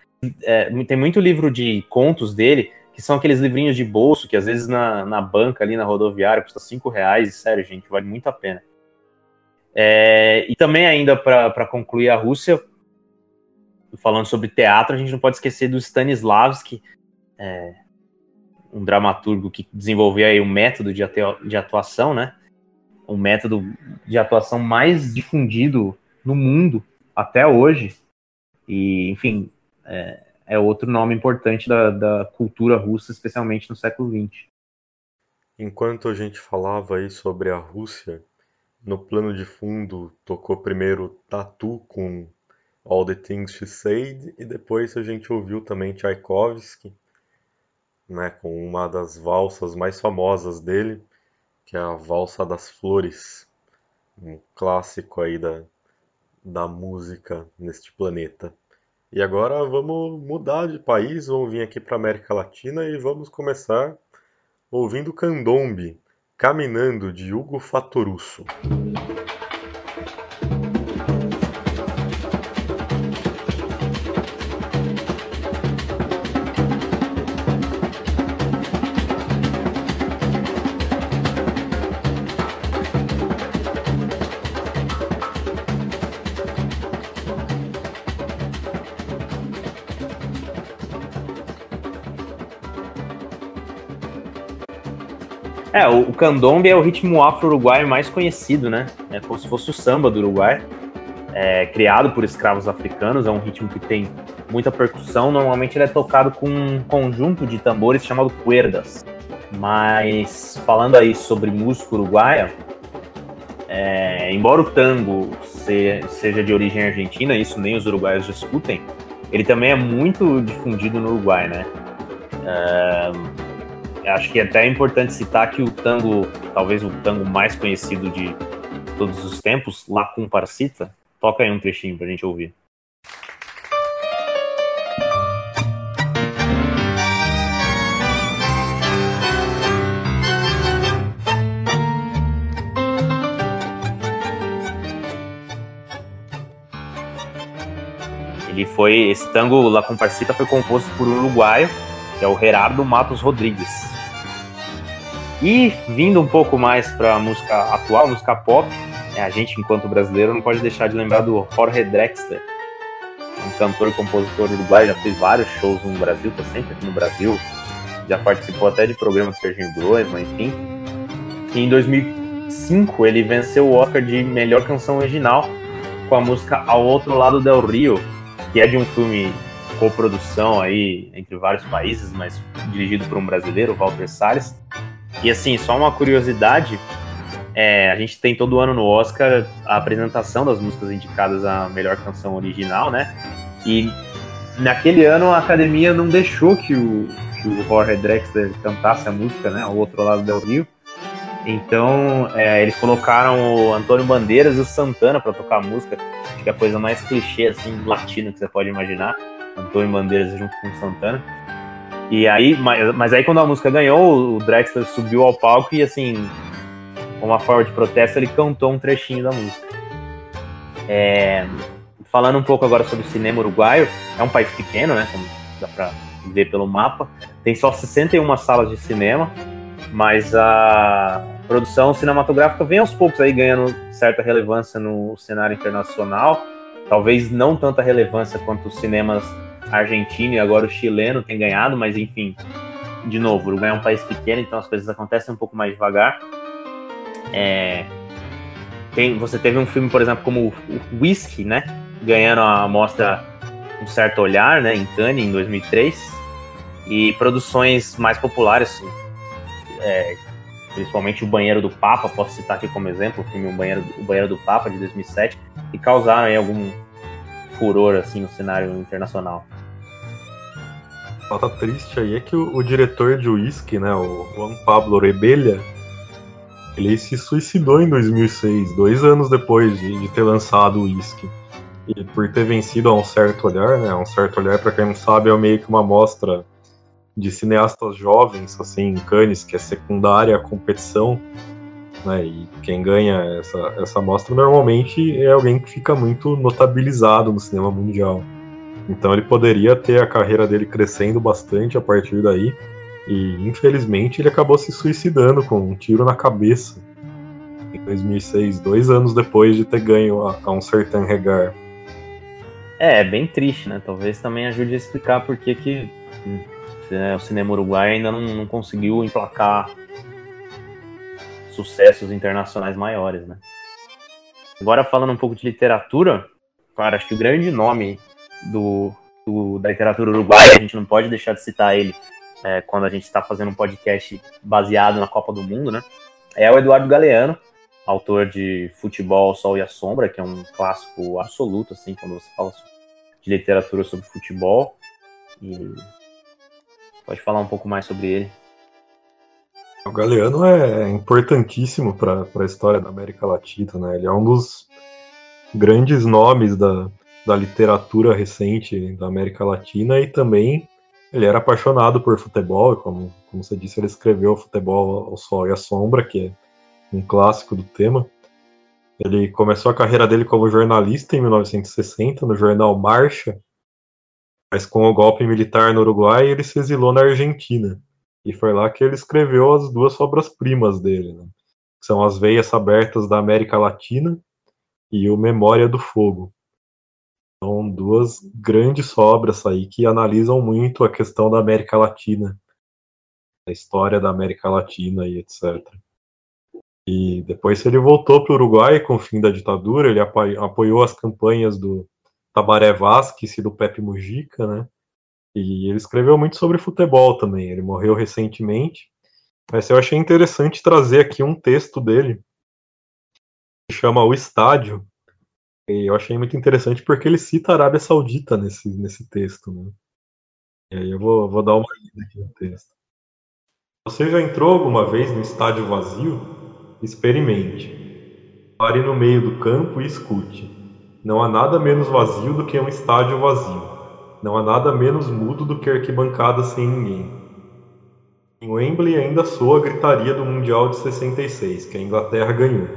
é, tem muito livro de contos dele, que são aqueles livrinhos de bolso, que às vezes na, na banca ali na rodoviária custa cinco reais, sério, gente, vale muito a pena. É, e também ainda para concluir a Rússia, falando sobre teatro, a gente não pode esquecer do Stanislavski, é, um dramaturgo que desenvolveu aí um método de, de atuação, né? Um método de atuação mais difundido no mundo até hoje. E, enfim, é, é outro nome importante da, da cultura russa, especialmente no século XX. Enquanto a gente falava aí sobre a Rússia, no plano de fundo tocou primeiro Tatu com All the Things She Said e depois a gente ouviu também Tchaikovsky, né, com uma das valsas mais famosas dele, que é a Valsa das Flores, um clássico aí da, da música neste planeta. E agora vamos mudar de país, vamos vir aqui para América Latina e vamos começar ouvindo Candombe, Caminhando de Hugo Fatorusso. Candombe é o ritmo afro-uruguaio mais conhecido, né? É como se fosse o samba do Uruguai. É, criado por escravos africanos, é um ritmo que tem muita percussão. Normalmente ele é tocado com um conjunto de tambores chamado cuerdas. Mas falando aí sobre música uruguaia, é, embora o tango seja de origem argentina, isso nem os uruguaios discutem, ele também é muito difundido no Uruguai, né? Uh, acho que é até importante citar que o tango, talvez o tango mais conhecido de todos os tempos, La Comparsita, toca aí um trechinho pra gente ouvir. Ele foi esse tango La Comparsita foi composto por um uruguaio, que é o Gerardo Matos Rodrigues. E vindo um pouco mais para a música atual, música pop, é, a gente enquanto brasileiro não pode deixar de lembrar do Jorge Drexler, um cantor e compositor uruguaio, já fez vários shows no Brasil, tá sempre aqui no Brasil, já participou até de programa do Serginho Groisman, enfim. E em 2005 ele venceu o Oscar de melhor canção original com a música Ao Outro Lado del Rio, que é de um filme coprodução aí entre vários países, mas dirigido por um brasileiro, Walter Salles. E assim, só uma curiosidade, é, a gente tem todo ano no Oscar a apresentação das músicas indicadas à melhor canção original, né? E naquele ano a academia não deixou que o, que o Jorge Drexler cantasse a música, né? Ao outro lado do Rio. Então, é, eles colocaram o Antônio Bandeiras e o Santana para tocar a música. Que é a coisa mais clichê, assim, latina que você pode imaginar. Antônio Bandeiras junto com o Santana. E aí, mas, mas aí quando a música ganhou, o Drexler subiu ao palco e, assim, com uma forma de protesto, ele cantou um trechinho da música. É, falando um pouco agora sobre o cinema uruguaio, é um país pequeno, né? Como dá para ver pelo mapa. Tem só 61 salas de cinema, mas a produção cinematográfica vem aos poucos aí ganhando certa relevância no cenário internacional. Talvez não tanta relevância quanto os cinemas argentino e agora o chileno tem ganhado, mas enfim, de novo, o Uruguai é um país pequeno, então as coisas acontecem um pouco mais devagar. É, tem, você teve um filme, por exemplo, como o Whisky, né? Ganhando a mostra Um Certo Olhar, né? Em Cannes, em 2003. E produções mais populares, é, principalmente o Banheiro do Papa, posso citar aqui como exemplo, o filme O Banheiro, o Banheiro do Papa, de 2007, que causaram aí algum furor, assim, no cenário internacional. Nota triste aí é que o, o diretor de Whisky, né, o Juan Pablo Rebelha, ele se suicidou em 2006, dois anos depois de, de ter lançado o Whisky. E por ter vencido a um certo olhar, né, um certo olhar, para quem não sabe, é meio que uma mostra de cineastas jovens, assim, em Cannes, que é secundária à competição, né, e quem ganha essa, essa mostra normalmente é alguém que fica muito notabilizado no cinema mundial. Então ele poderia ter a carreira dele crescendo bastante a partir daí, e infelizmente ele acabou se suicidando com um tiro na cabeça em 2006, dois anos depois de ter ganho a, a um certain regar. É, é bem triste, né? Talvez também ajude a explicar por que, que é, o cinema uruguaio ainda não, não, conseguiu emplacar sucessos internacionais maiores, né? Agora falando um pouco de literatura, cara, acho que o grande nome do, do da literatura uruguaia, a gente não pode deixar de citar ele é, quando a gente está fazendo um podcast baseado na Copa do Mundo, né? É o Eduardo Galeano, autor de Futebol, Sol e a Sombra, que é um clássico absoluto, assim, quando você fala de literatura sobre futebol. E pode falar um pouco mais sobre ele. O Galeano é importantíssimo para a história da América Latina, né? Ele é um dos grandes nomes da, da literatura recente da América Latina e também ele era apaixonado por futebol, como, como você disse, ele escreveu Futebol ao Sol e à Sombra, que é um clássico do tema. Ele começou a carreira dele como jornalista em 1960 no jornal Marcha, mas com o golpe militar no Uruguai ele se exilou na Argentina. E foi lá que ele escreveu as duas obras-primas dele, né? que são As Veias Abertas da América Latina e o Memória do Fogo. São duas grandes obras aí que analisam muito a questão da América Latina, a história da América Latina e etc. E depois ele voltou para o Uruguai com o fim da ditadura, ele apoiou as campanhas do Tabaré Vázquez e do Pepe Mujica, né? E ele escreveu muito sobre futebol também. Ele morreu recentemente. Mas eu achei interessante trazer aqui um texto dele que chama O Estádio, E eu achei muito interessante porque ele cita a Arábia Saudita nesse, nesse texto, né? E aí eu vou, vou dar uma lida aqui no texto. Você já entrou alguma vez no estádio vazio? Experimente. Pare no meio do campo e escute. Não há nada menos vazio do que um estádio vazio. Não há nada menos mudo do que arquibancada sem ninguém. Em Wembley ainda soa a gritaria do Mundial de 66, que a Inglaterra ganhou.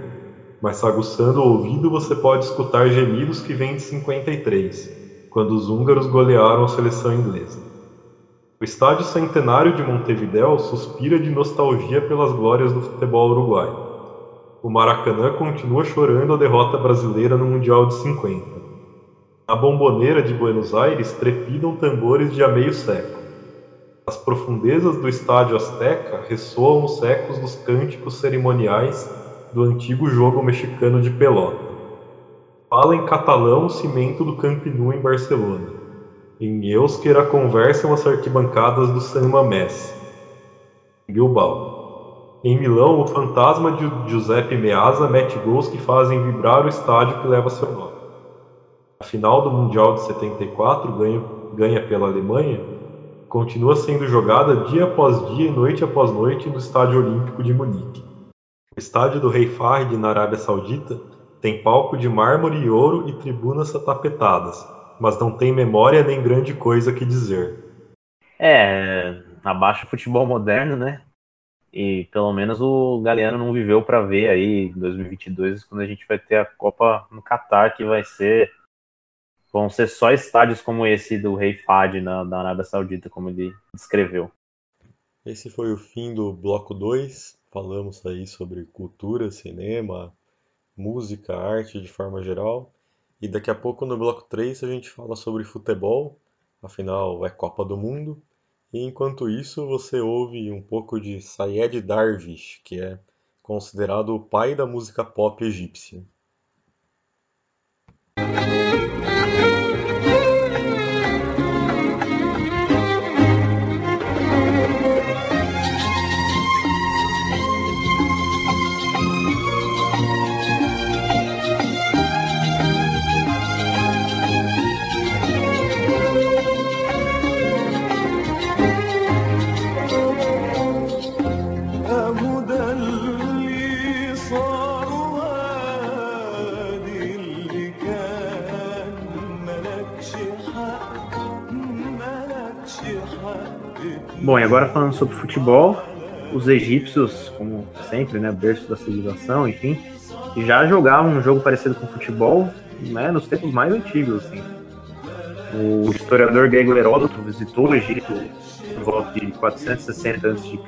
Mas aguçando o ouvido você pode escutar gemidos que vêm de 53, quando os húngaros golearam a seleção inglesa. O estádio centenário de Montevidéu suspira de nostalgia pelas glórias do futebol uruguaio o Maracanã continua chorando a derrota brasileira no Mundial de 50. Na bomboneira de Buenos Aires trepidam tambores de há meio século. Nas profundezas do estádio Azteca ressoam os ecos dos cânticos cerimoniais do antigo jogo mexicano de pelota. Fala em catalão o cimento do Camp Nou em Barcelona. Em Euskera conversam as arquibancadas do San Mamés. Bilbao. Em Milão, o fantasma de Giuseppe Meazza mete gols que fazem vibrar o estádio que leva seu nome. A final do Mundial de 74, ganha, ganha pela Alemanha, continua sendo jogada dia após dia e noite após noite no Estádio Olímpico de Munique. O estádio do Rei Fahd, na Arábia Saudita, tem palco de mármore e ouro e tribunas tapetadas, mas não tem memória nem grande coisa que dizer. É, abaixo o futebol moderno, né? E pelo menos o Galeano não viveu para ver aí em 2022, quando a gente vai ter a Copa no Catar, que vai ser. Vão ser só estádios como esse do Rei Fad na, da Arábia Saudita, como ele descreveu. Esse foi o fim do bloco 2. Falamos aí sobre cultura, cinema, música, arte de forma geral. E daqui a pouco no bloco 3 a gente fala sobre futebol, afinal é Copa do Mundo. E enquanto isso, você ouve um pouco de Sayed Darvish, que é considerado o pai da música pop egípcia. Bom, e agora falando sobre futebol, os egípcios, como sempre, né, berço da civilização, enfim, já jogavam um jogo parecido com futebol, né, nos tempos mais antigos, assim. O historiador grego Heródoto visitou o Egito por volta de 460 a.C.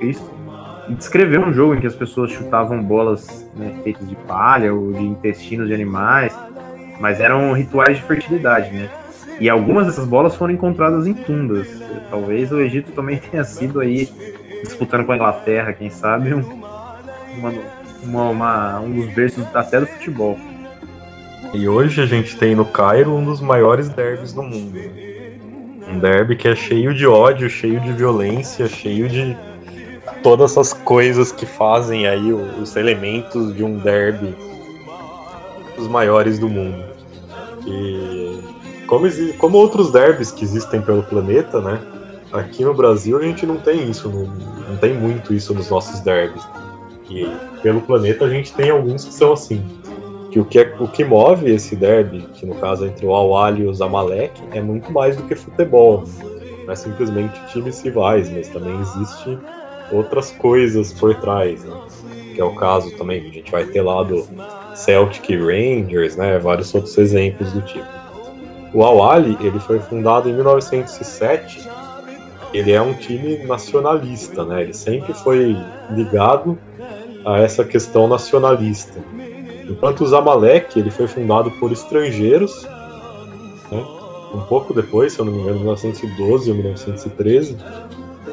e descreveu um jogo em que as pessoas chutavam bolas né, feitas de palha ou de intestinos de animais, mas eram rituais de fertilidade, né? E algumas dessas bolas foram encontradas em tumbas. Talvez o Egito também tenha sido aí, disputando com a Inglaterra, quem sabe, um, uma, uma, uma, um dos berços até do futebol. E hoje a gente tem no Cairo um dos maiores derbys do mundo. Um derby que é cheio de ódio, cheio de violência, cheio de todas essas coisas que fazem aí os elementos de um derby dos maiores do mundo. E como, como outros derbys que existem pelo planeta, né? Aqui no Brasil a gente não tem isso, não, não tem muito isso nos nossos derbys. E pelo planeta a gente tem alguns que são assim. Que o que, é, o que move esse derby, que no caso é entre o Al e o Zamalek, é muito mais do que futebol. Não é simplesmente times rivais, mas também existe outras coisas por trás, né? Que é o caso também a gente vai ter lá do Celtic Rangers, né? Vários outros exemplos do tipo. O Al-Ali, ele foi fundado em 1907. Ele é um time nacionalista, né? Ele sempre foi ligado a essa questão nacionalista. Enquanto o Zamalek, ele foi fundado por estrangeiros, né? um pouco depois, se eu não me engano, 1912 ou 1913.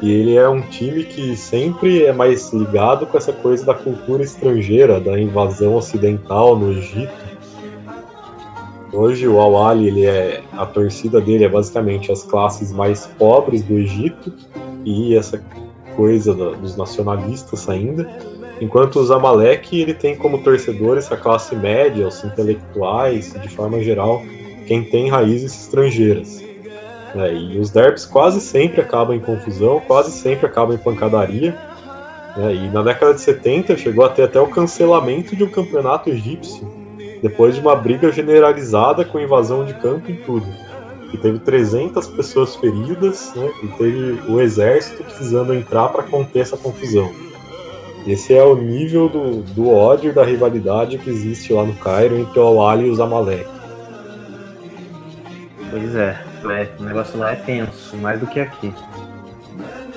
E ele é um time que sempre é mais ligado com essa coisa da cultura estrangeira, da invasão ocidental no Egito Hoje o Al ele é a torcida dele é basicamente as classes mais pobres do Egito e essa coisa dos nacionalistas ainda. enquanto o Zamalek ele tem como torcedores a classe média, os intelectuais, de forma geral, quem tem raízes estrangeiras. É, e os derbys quase sempre acabam em confusão, quase sempre acabam em pancadaria. Né, e na década de 70 chegou a ter até o cancelamento de um campeonato egípcio, depois de uma briga generalizada com invasão de campo e tudo. E teve 300 pessoas feridas né, e teve o exército precisando entrar para conter essa confusão. Esse é o nível do, do ódio e da rivalidade que existe lá no Cairo entre o Al e os Amalek. Pois é, é, o negócio lá é tenso, mais do que aqui.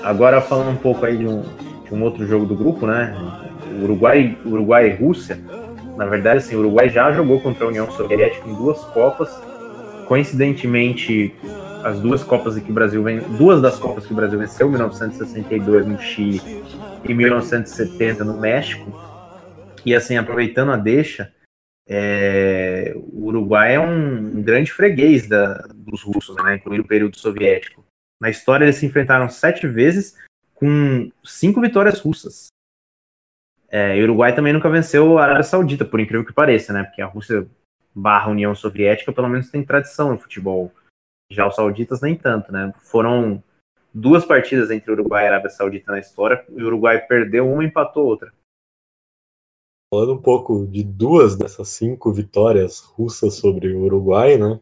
Agora falando um pouco aí de um, de um outro jogo do grupo, né? Uruguai, Uruguai e Rússia. Na verdade, assim, o Uruguai já jogou contra a União Soviética em duas Copas. Coincidentemente, as duas Copas que o Brasil vem, duas das Copas que o Brasil venceu, 1962 no Chile e 1970 no México. E assim, aproveitando a deixa, é, o Uruguai é um, grande freguês da, dos russos, né, incluindo o período soviético. Na história, eles se enfrentaram sete vezes com cinco vitórias russas. É, e o Uruguai também nunca venceu a Arábia Saudita, por incrível que pareça, né? Porque a Rússia barra União Soviética pelo menos tem tradição no futebol. Já os sauditas nem tanto, né? Foram duas partidas entre Uruguai e Arábia Saudita na história, e o Uruguai perdeu uma e empatou outra. Falando um pouco de duas dessas cinco vitórias russas sobre o Uruguai, né?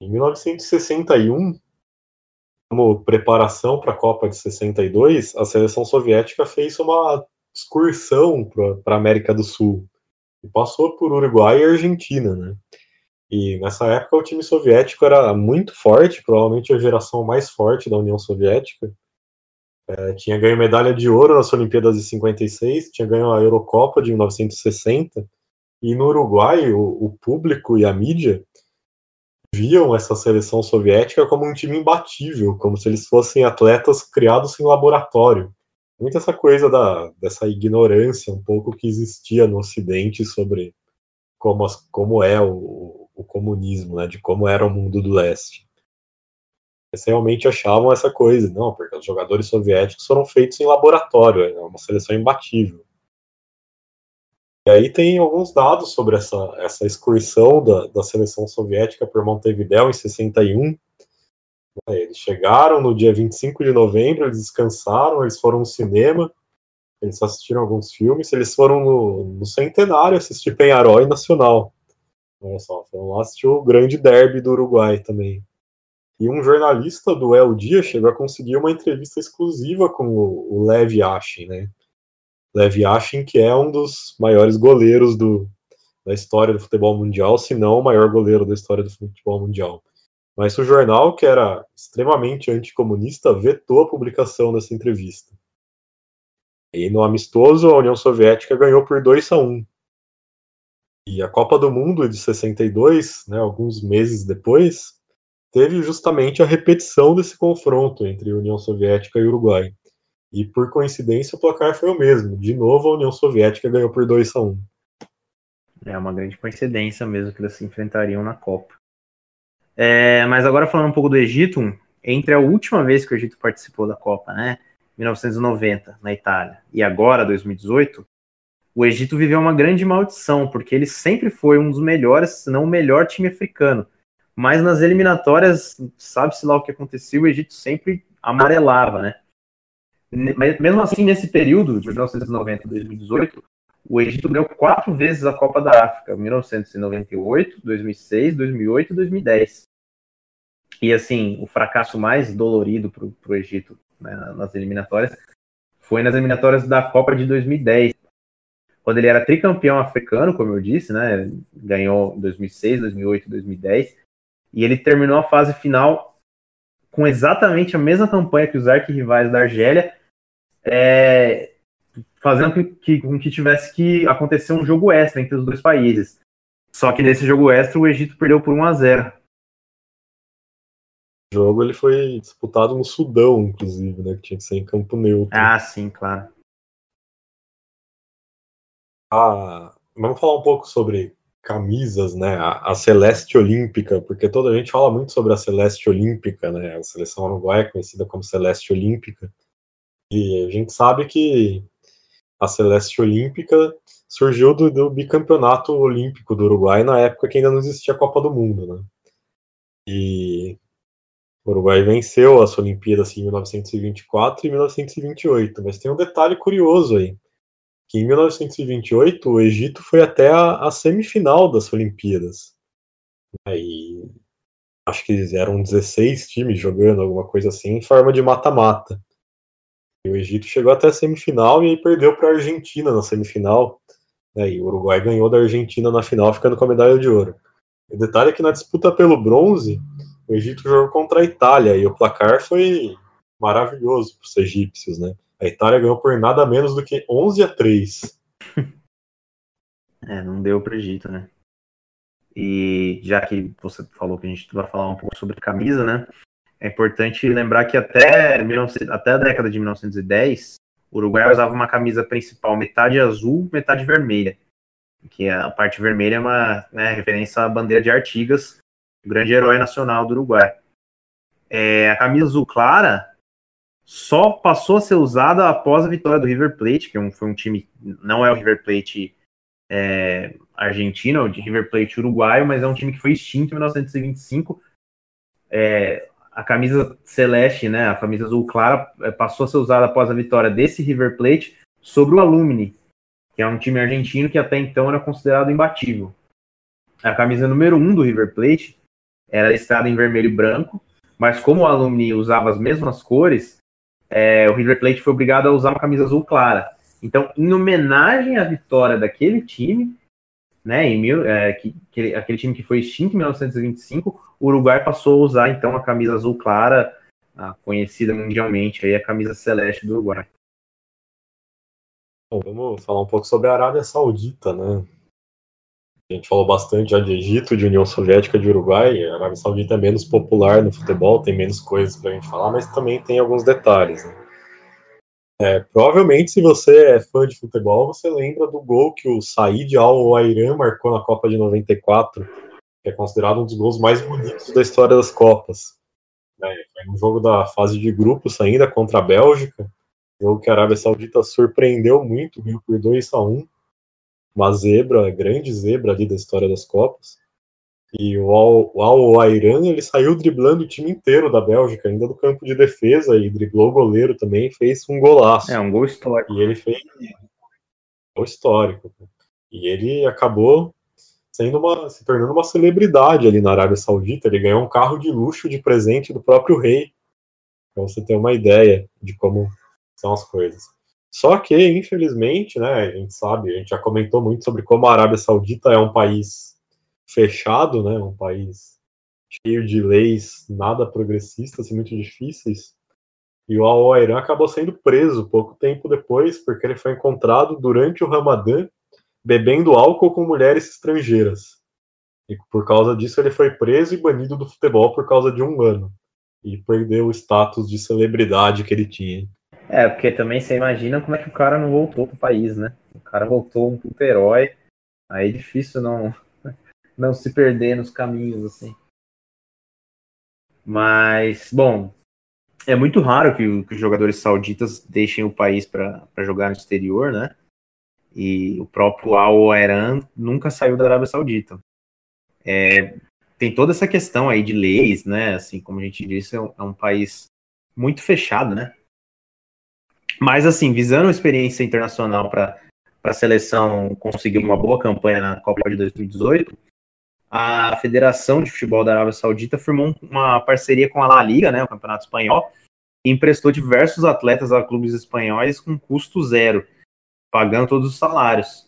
Em 1961, como preparação para a Copa de 62, a seleção soviética fez uma excursão para a América do Sul e passou por Uruguai e Argentina, né? E nessa época o time soviético era muito forte, provavelmente a geração mais forte da União Soviética. É, tinha ganho medalha de ouro nas Olimpíadas de 56, tinha ganho a Eurocopa de 1960, e no Uruguai o, o público e a mídia viam essa seleção soviética como um time imbatível, como se eles fossem atletas criados em laboratório. Muito essa coisa da, dessa ignorância um pouco que existia no Ocidente sobre como, as, como é o, o comunismo, né, de como era o mundo do leste. Eles realmente achavam essa coisa, não, porque os jogadores soviéticos foram feitos em laboratório, é uma seleção imbatível. E aí tem alguns dados sobre essa, essa excursão da, da seleção soviética por Montevideo em 61. Eles chegaram no dia 25 de novembro, eles descansaram, eles foram no cinema, eles assistiram alguns filmes, eles foram no, no Centenário assistir Penharol e Nacional. Olha só, foram lá assistir o grande derby do Uruguai também. E um jornalista do El Dia chegou a conseguir uma entrevista exclusiva com o, o Lev Yashin, né? Lev Yashin, que é um dos maiores goleiros do, da história do futebol mundial, se não o maior goleiro da história do futebol mundial. Mas o jornal, que era extremamente anticomunista, vetou a publicação dessa entrevista. E no amistoso, a União Soviética ganhou por 2 a 1. E a Copa do Mundo de 62, né, alguns meses depois, teve justamente a repetição desse confronto entre União Soviética e Uruguai. E por coincidência o placar foi o mesmo. De novo a União Soviética ganhou por 2 a 1. É uma grande coincidência mesmo que eles se enfrentariam na Copa. É, mas agora falando um pouco do Egito, entre a última vez que o Egito participou da Copa, né, 1990, na Itália, e agora 2018, o Egito viveu uma grande maldição, porque ele sempre foi um dos melhores, se não o melhor time africano mas nas eliminatórias, sabe-se lá o que aconteceu, o Egito sempre amarelava, né? Mesmo assim, nesse período, de 1990 a 2018, o Egito ganhou quatro vezes a Copa da África, 1998, 2006, 2008 e 2010. E assim, o fracasso mais dolorido para o Egito né, nas eliminatórias foi nas eliminatórias da Copa de 2010, quando ele era tricampeão africano, como eu disse, né? Ganhou em 2006, 2008 2010 e ele terminou a fase final com exatamente a mesma campanha que os arquirrivais da Argélia, é, fazendo com que, com que tivesse que acontecer um jogo extra entre os dois países. Só que nesse jogo extra o Egito perdeu por 1 a 0. O jogo ele foi disputado no Sudão, inclusive, né, que tinha que ser em campo neutro. Ah, sim, claro. Ah, vamos falar um pouco sobre camisas, né? A, a, Celeste Olímpica, porque toda a gente fala muito sobre a Celeste Olímpica, né? A seleção uruguaia é conhecida como Celeste Olímpica. E a gente sabe que a Celeste Olímpica surgiu do, do, bicampeonato olímpico do Uruguai na época que ainda não existia a Copa do Mundo, né? E o Uruguai venceu as Olimpíadas em 1924 e 1928, mas tem um detalhe curioso aí, que em 1928 o Egito foi até a, a semifinal das Olimpíadas. Aí acho que eram 16 times jogando, alguma coisa assim, em forma de mata-mata. O Egito chegou até a semifinal e aí perdeu para a Argentina na semifinal. Né, e o Uruguai ganhou da Argentina na final, ficando com a medalha de ouro. O detalhe é que na disputa pelo bronze, o Egito jogou contra a Itália e o placar foi maravilhoso para os egípcios, né? A Itália ganhou por nada menos do que 11 a 3. É, não deu para o Egito, né? E já que você falou que a gente vai falar um pouco sobre camisa, né? É importante lembrar que até, 19, até a década de 1910, o Uruguai usava uma camisa principal metade azul, metade vermelha. Que a parte vermelha é uma né, referência à bandeira de Artigas, o grande herói nacional do Uruguai. É, a camisa azul clara só passou a ser usada após a vitória do River Plate, que é foi um time, não é o River Plate é, argentino, é de River Plate uruguaio, mas é um time que foi extinto em 1925. É, a camisa celeste, né, a camisa azul clara, eh, passou a ser usada após a vitória desse River Plate sobre o Alumni, que é um time argentino que até então era considerado imbatível. A camisa número 1 um do River Plate era listrada em vermelho e branco, mas como o Alumni usava as mesmas cores, é, o River Plate foi obrigado a usar uma camisa azul clara. Então, em homenagem à vitória daquele time, né, em mil, é, que, que, aquele time que foi extinto em 1925, o Uruguai passou a usar então a camisa azul clara, conhecida mundialmente aí a camisa celeste do Uruguai. Bom, vamos falar um pouco sobre a Arábia Saudita, né? A gente falou bastante já de Egito, de União Soviética, de Uruguai. A Arábia Saudita é menos popular no futebol, tem menos coisas para a gente falar, mas também tem alguns detalhes. Né? É, provavelmente, se você é fã de futebol, você lembra do gol que o Said Al-Wairan marcou na Copa de 94, que é considerado um dos gols mais bonitos da história das Copas. É, foi um jogo da fase de grupos ainda contra a Bélgica, jogo que a Arábia Saudita surpreendeu muito, viu, por 2 a 1 uma zebra, grande zebra ali da história das Copas. E o Al-Wairan, ele saiu driblando o time inteiro da Bélgica, ainda do campo de defesa, e driblou o goleiro também, fez um golaço. É, um gol histórico. E ele fez um gol histórico. E ele acabou sendo uma, se tornando uma celebridade ali na Arábia Saudita. Ele ganhou um carro de luxo de presente do próprio rei, para você ter uma ideia de como são as coisas. Só que, infelizmente, né, a gente sabe, a gente já comentou muito sobre como a Arábia Saudita é um país fechado, né, um país cheio de leis nada progressistas e muito difíceis. E o Al-Wairan acabou sendo preso pouco tempo depois, porque ele foi encontrado durante o Ramadã bebendo álcool com mulheres estrangeiras. E por causa disso ele foi preso e banido do futebol por causa de um ano. E perdeu o status de celebridade que ele tinha. É, porque também você imagina como é que o cara não voltou pro país, né? O cara voltou um puto herói. Aí é difícil não, não se perder nos caminhos, assim. Mas, bom, é muito raro que, que os jogadores sauditas deixem o país para jogar no exterior, né? E o próprio Al Iran nunca saiu da Arábia Saudita. É, tem toda essa questão aí de leis, né? Assim, como a gente disse, é um, é um país muito fechado, né? Mas, assim, visando a experiência internacional para a seleção conseguir uma boa campanha na Copa de 2018, a Federação de Futebol da Arábia Saudita firmou uma parceria com a La Liga, né, o Campeonato Espanhol, e emprestou diversos atletas a clubes espanhóis com custo zero, pagando todos os salários.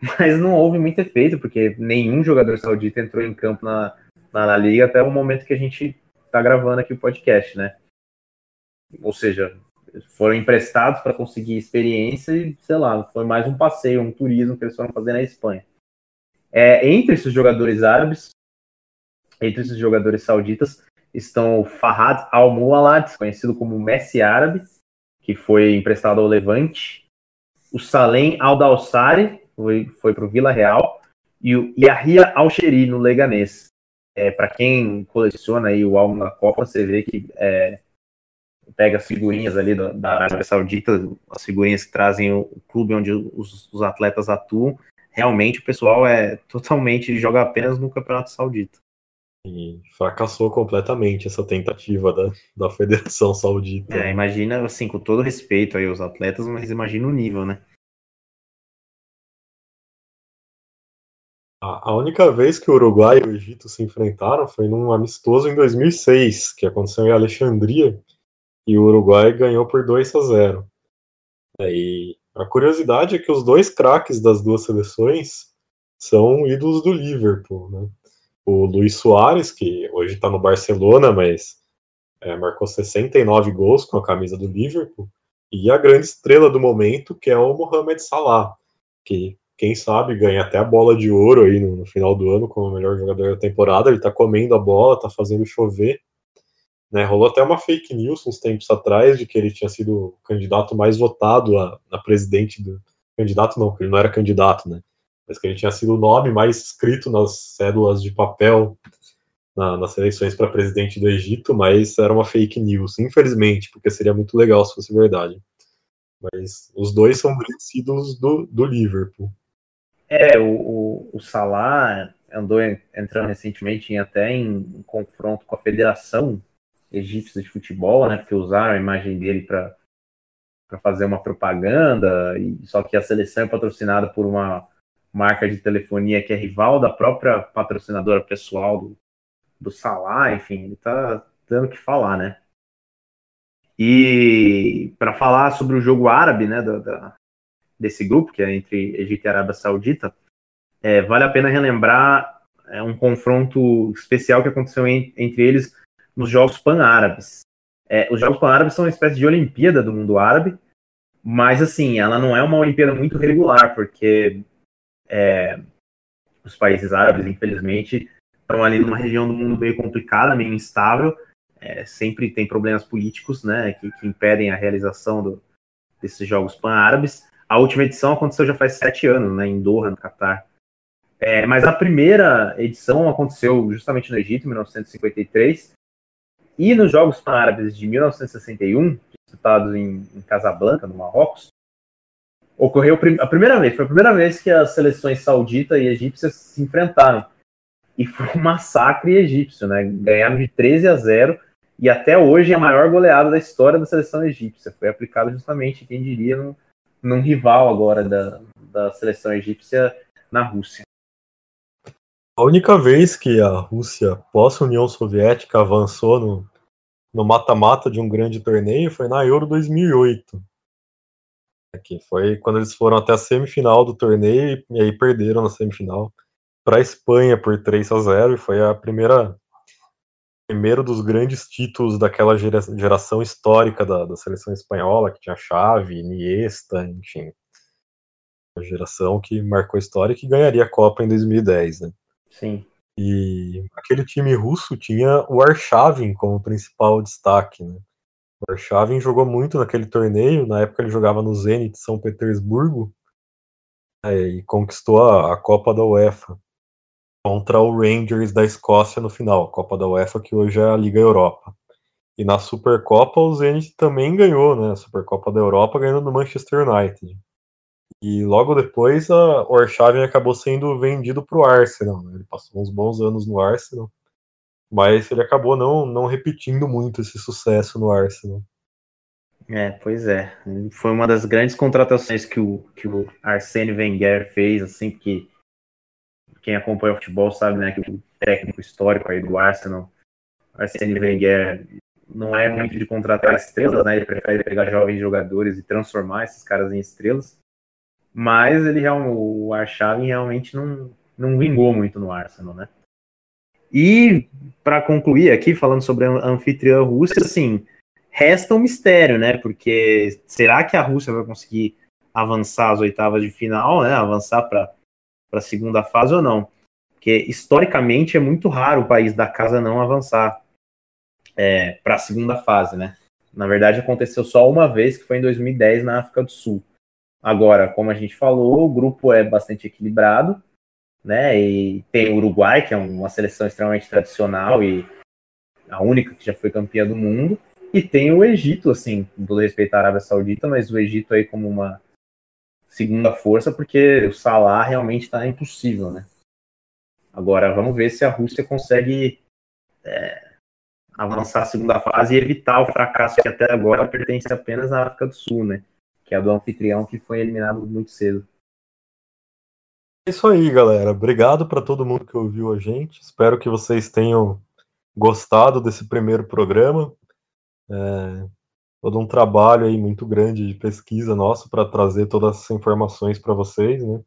Mas não houve muito efeito, porque nenhum jogador saudita entrou em campo na, na La Liga até o momento que a gente está gravando aqui o podcast, né? Ou seja, foram emprestados para conseguir experiência e, sei lá, foi mais um passeio, um turismo que eles foram fazer na Espanha. É, entre esses jogadores árabes, entre esses jogadores sauditas, estão o Fahad Al-Mualad, conhecido como Messi árabe, que foi emprestado ao Levante, o Salem Al-Dawsari, foi, foi para o Vila Real, e o Yahya Al-Sheri, no Leganês. É, para quem coleciona aí o álbum da Copa, você vê que é, pega as figurinhas ali da, da Arábia Saudita, as figurinhas que trazem o, o clube onde os, os, atletas atuam, realmente o pessoal é totalmente joga apenas no Campeonato Saudita. E fracassou completamente essa tentativa da, da Federação Saudita. É, imagina, assim, com todo respeito aí aos atletas, mas imagina o nível, né? A única vez que o Uruguai e o Egito se enfrentaram foi num amistoso em 2006, que aconteceu em Alexandria, e o Uruguai ganhou por 2 a 0. E a curiosidade é que os dois craques das duas seleções são ídolos do Liverpool. Né? O Luiz Soares, que hoje está no Barcelona, mas é, marcou 69 gols com a camisa do Liverpool, e a grande estrela do momento, que é o Mohamed Salah, que quem sabe ganha até a bola de ouro aí no, no final do ano como o melhor jogador da temporada. Ele tá comendo a bola, tá fazendo chover. Né, rolou até uma fake news uns tempos atrás de que ele tinha sido o candidato mais votado a, a presidente do. Candidato não, porque ele não era candidato, né? Mas que ele tinha sido o nome mais escrito nas cédulas de papel na, nas eleições para presidente do Egito, mas era uma fake news, infelizmente, porque seria muito legal se fosse verdade. Mas os dois são grandes ídolos do, do Liverpool. É, o, o, o Salah andou entrando recentemente em, até em, em confronto com a Federação Egípcia de Futebol, né? Porque usaram a imagem dele para fazer uma propaganda, e só que a seleção é patrocinada por uma marca de telefonia que é rival da própria patrocinadora pessoal do, do Salah, enfim, ele tá dando o que falar, né? E para falar sobre o jogo árabe, né, da, da, desse grupo, que é entre Egito e Arábia Saudita, é, vale a pena relembrar é, um confronto especial que aconteceu entre eles nos Jogos Pan-Árabes. É, os Jogos Pan-Árabes são uma espécie de Olimpíada do mundo árabe, mas assim, ela não é uma Olimpíada muito regular, porque é, os países árabes, infelizmente, estão ali numa região do mundo meio complicada, meio instável, é, sempre tem problemas políticos, né, que, que impedem a realização do, desses Jogos Pan-Árabes. A última edição aconteceu já faz sete anos, né, em Doha, no Catar. É, mas a primeira edição aconteceu justamente no Egito, em 1953, e nos Jogos Pan-Árabes de 1961, disputados em, em Casablanca, no Marrocos, ocorreu a primeira vez, foi a primeira vez que as seleções saudita e egípcia se enfrentaram. E foi um massacre egípcio, né? Ganharam de 13 a 0 e até hoje é a maior goleada da história da seleção egípcia. Foi aplicado justamente, quem diria, no, num rival agora da, da seleção egípcia na Rússia. A única vez que a Rússia, pós-União Soviética, avançou no, no mata-mata de um grande torneio foi na Euro 2008. Que foi quando eles foram até a semifinal do torneio e aí perderam na semifinal para a Espanha por 3 a 0 e foi a primeira primeiro dos grandes títulos daquela geração histórica da, da seleção espanhola, que tinha Xavi, Iniesta, enfim. A geração que marcou história e que ganharia a Copa em 2010, né? Sim. E aquele time russo tinha o Arshavin como principal destaque, né? O Arshavin jogou muito naquele torneio, na época ele jogava no Zenit São Petersburgo é, e conquistou a, a Copa da UEFA contra o Rangers da Escócia no final, Copa da UEFA, que hoje é a Liga Europa. E na Supercopa o Zenit também ganhou, né? A Supercopa da Europa ganhando do Manchester United. E logo depois a, o Arshavin acabou sendo vendido para o Arsenal. Né? Ele passou uns bons anos no Arsenal, mas ele acabou não, não repetindo muito esse sucesso no Arsenal. É, pois é. Foi uma das grandes contratações que o, que o Arsene Wenger fez, assim, porque quem acompanha o futebol sabe, né, que o técnico histórico aí do Arsenal, Arsene Wenger, não é muito de contratar estrelas, né? Ele prefere pegar jovens jogadores e transformar esses caras em estrelas. Mas ele o Arshavin realmente não, não vingou muito no Arsenal, né? E para concluir aqui falando sobre a anfitriã Rússia, assim, resta um mistério, né? Porque será que a Rússia vai conseguir avançar às oitavas de final, né? Avançar para a segunda fase ou não? Porque historicamente é muito raro o país da casa não avançar é, para a segunda fase, né? Na verdade aconteceu só uma vez, que foi em 2010 na África do Sul. Agora, como a gente falou, o grupo é bastante equilibrado, né? E tem o Uruguai, que é uma seleção extremamente tradicional e a única que já foi campeã do mundo. E tem o Egito, assim, todo respeito à Arábia Saudita, mas o Egito aí como uma segunda força, porque o Salah realmente está impossível, né? Agora, vamos ver se a Rússia consegue é, avançar a segunda fase e evitar o fracasso que até agora pertence apenas à África do Sul, né? Que é do anfitrião que foi eliminado muito cedo. É isso aí, galera. Obrigado para todo mundo que ouviu a gente. Espero que vocês tenham gostado desse primeiro programa. É, todo um trabalho aí muito grande de pesquisa nosso para trazer todas essas informações para vocês, né?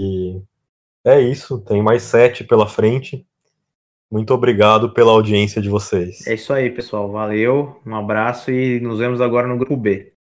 E é isso. Tem mais sete pela frente. Muito obrigado pela audiência de vocês. É isso aí, pessoal. Valeu, um abraço e nos vemos agora no grupo B.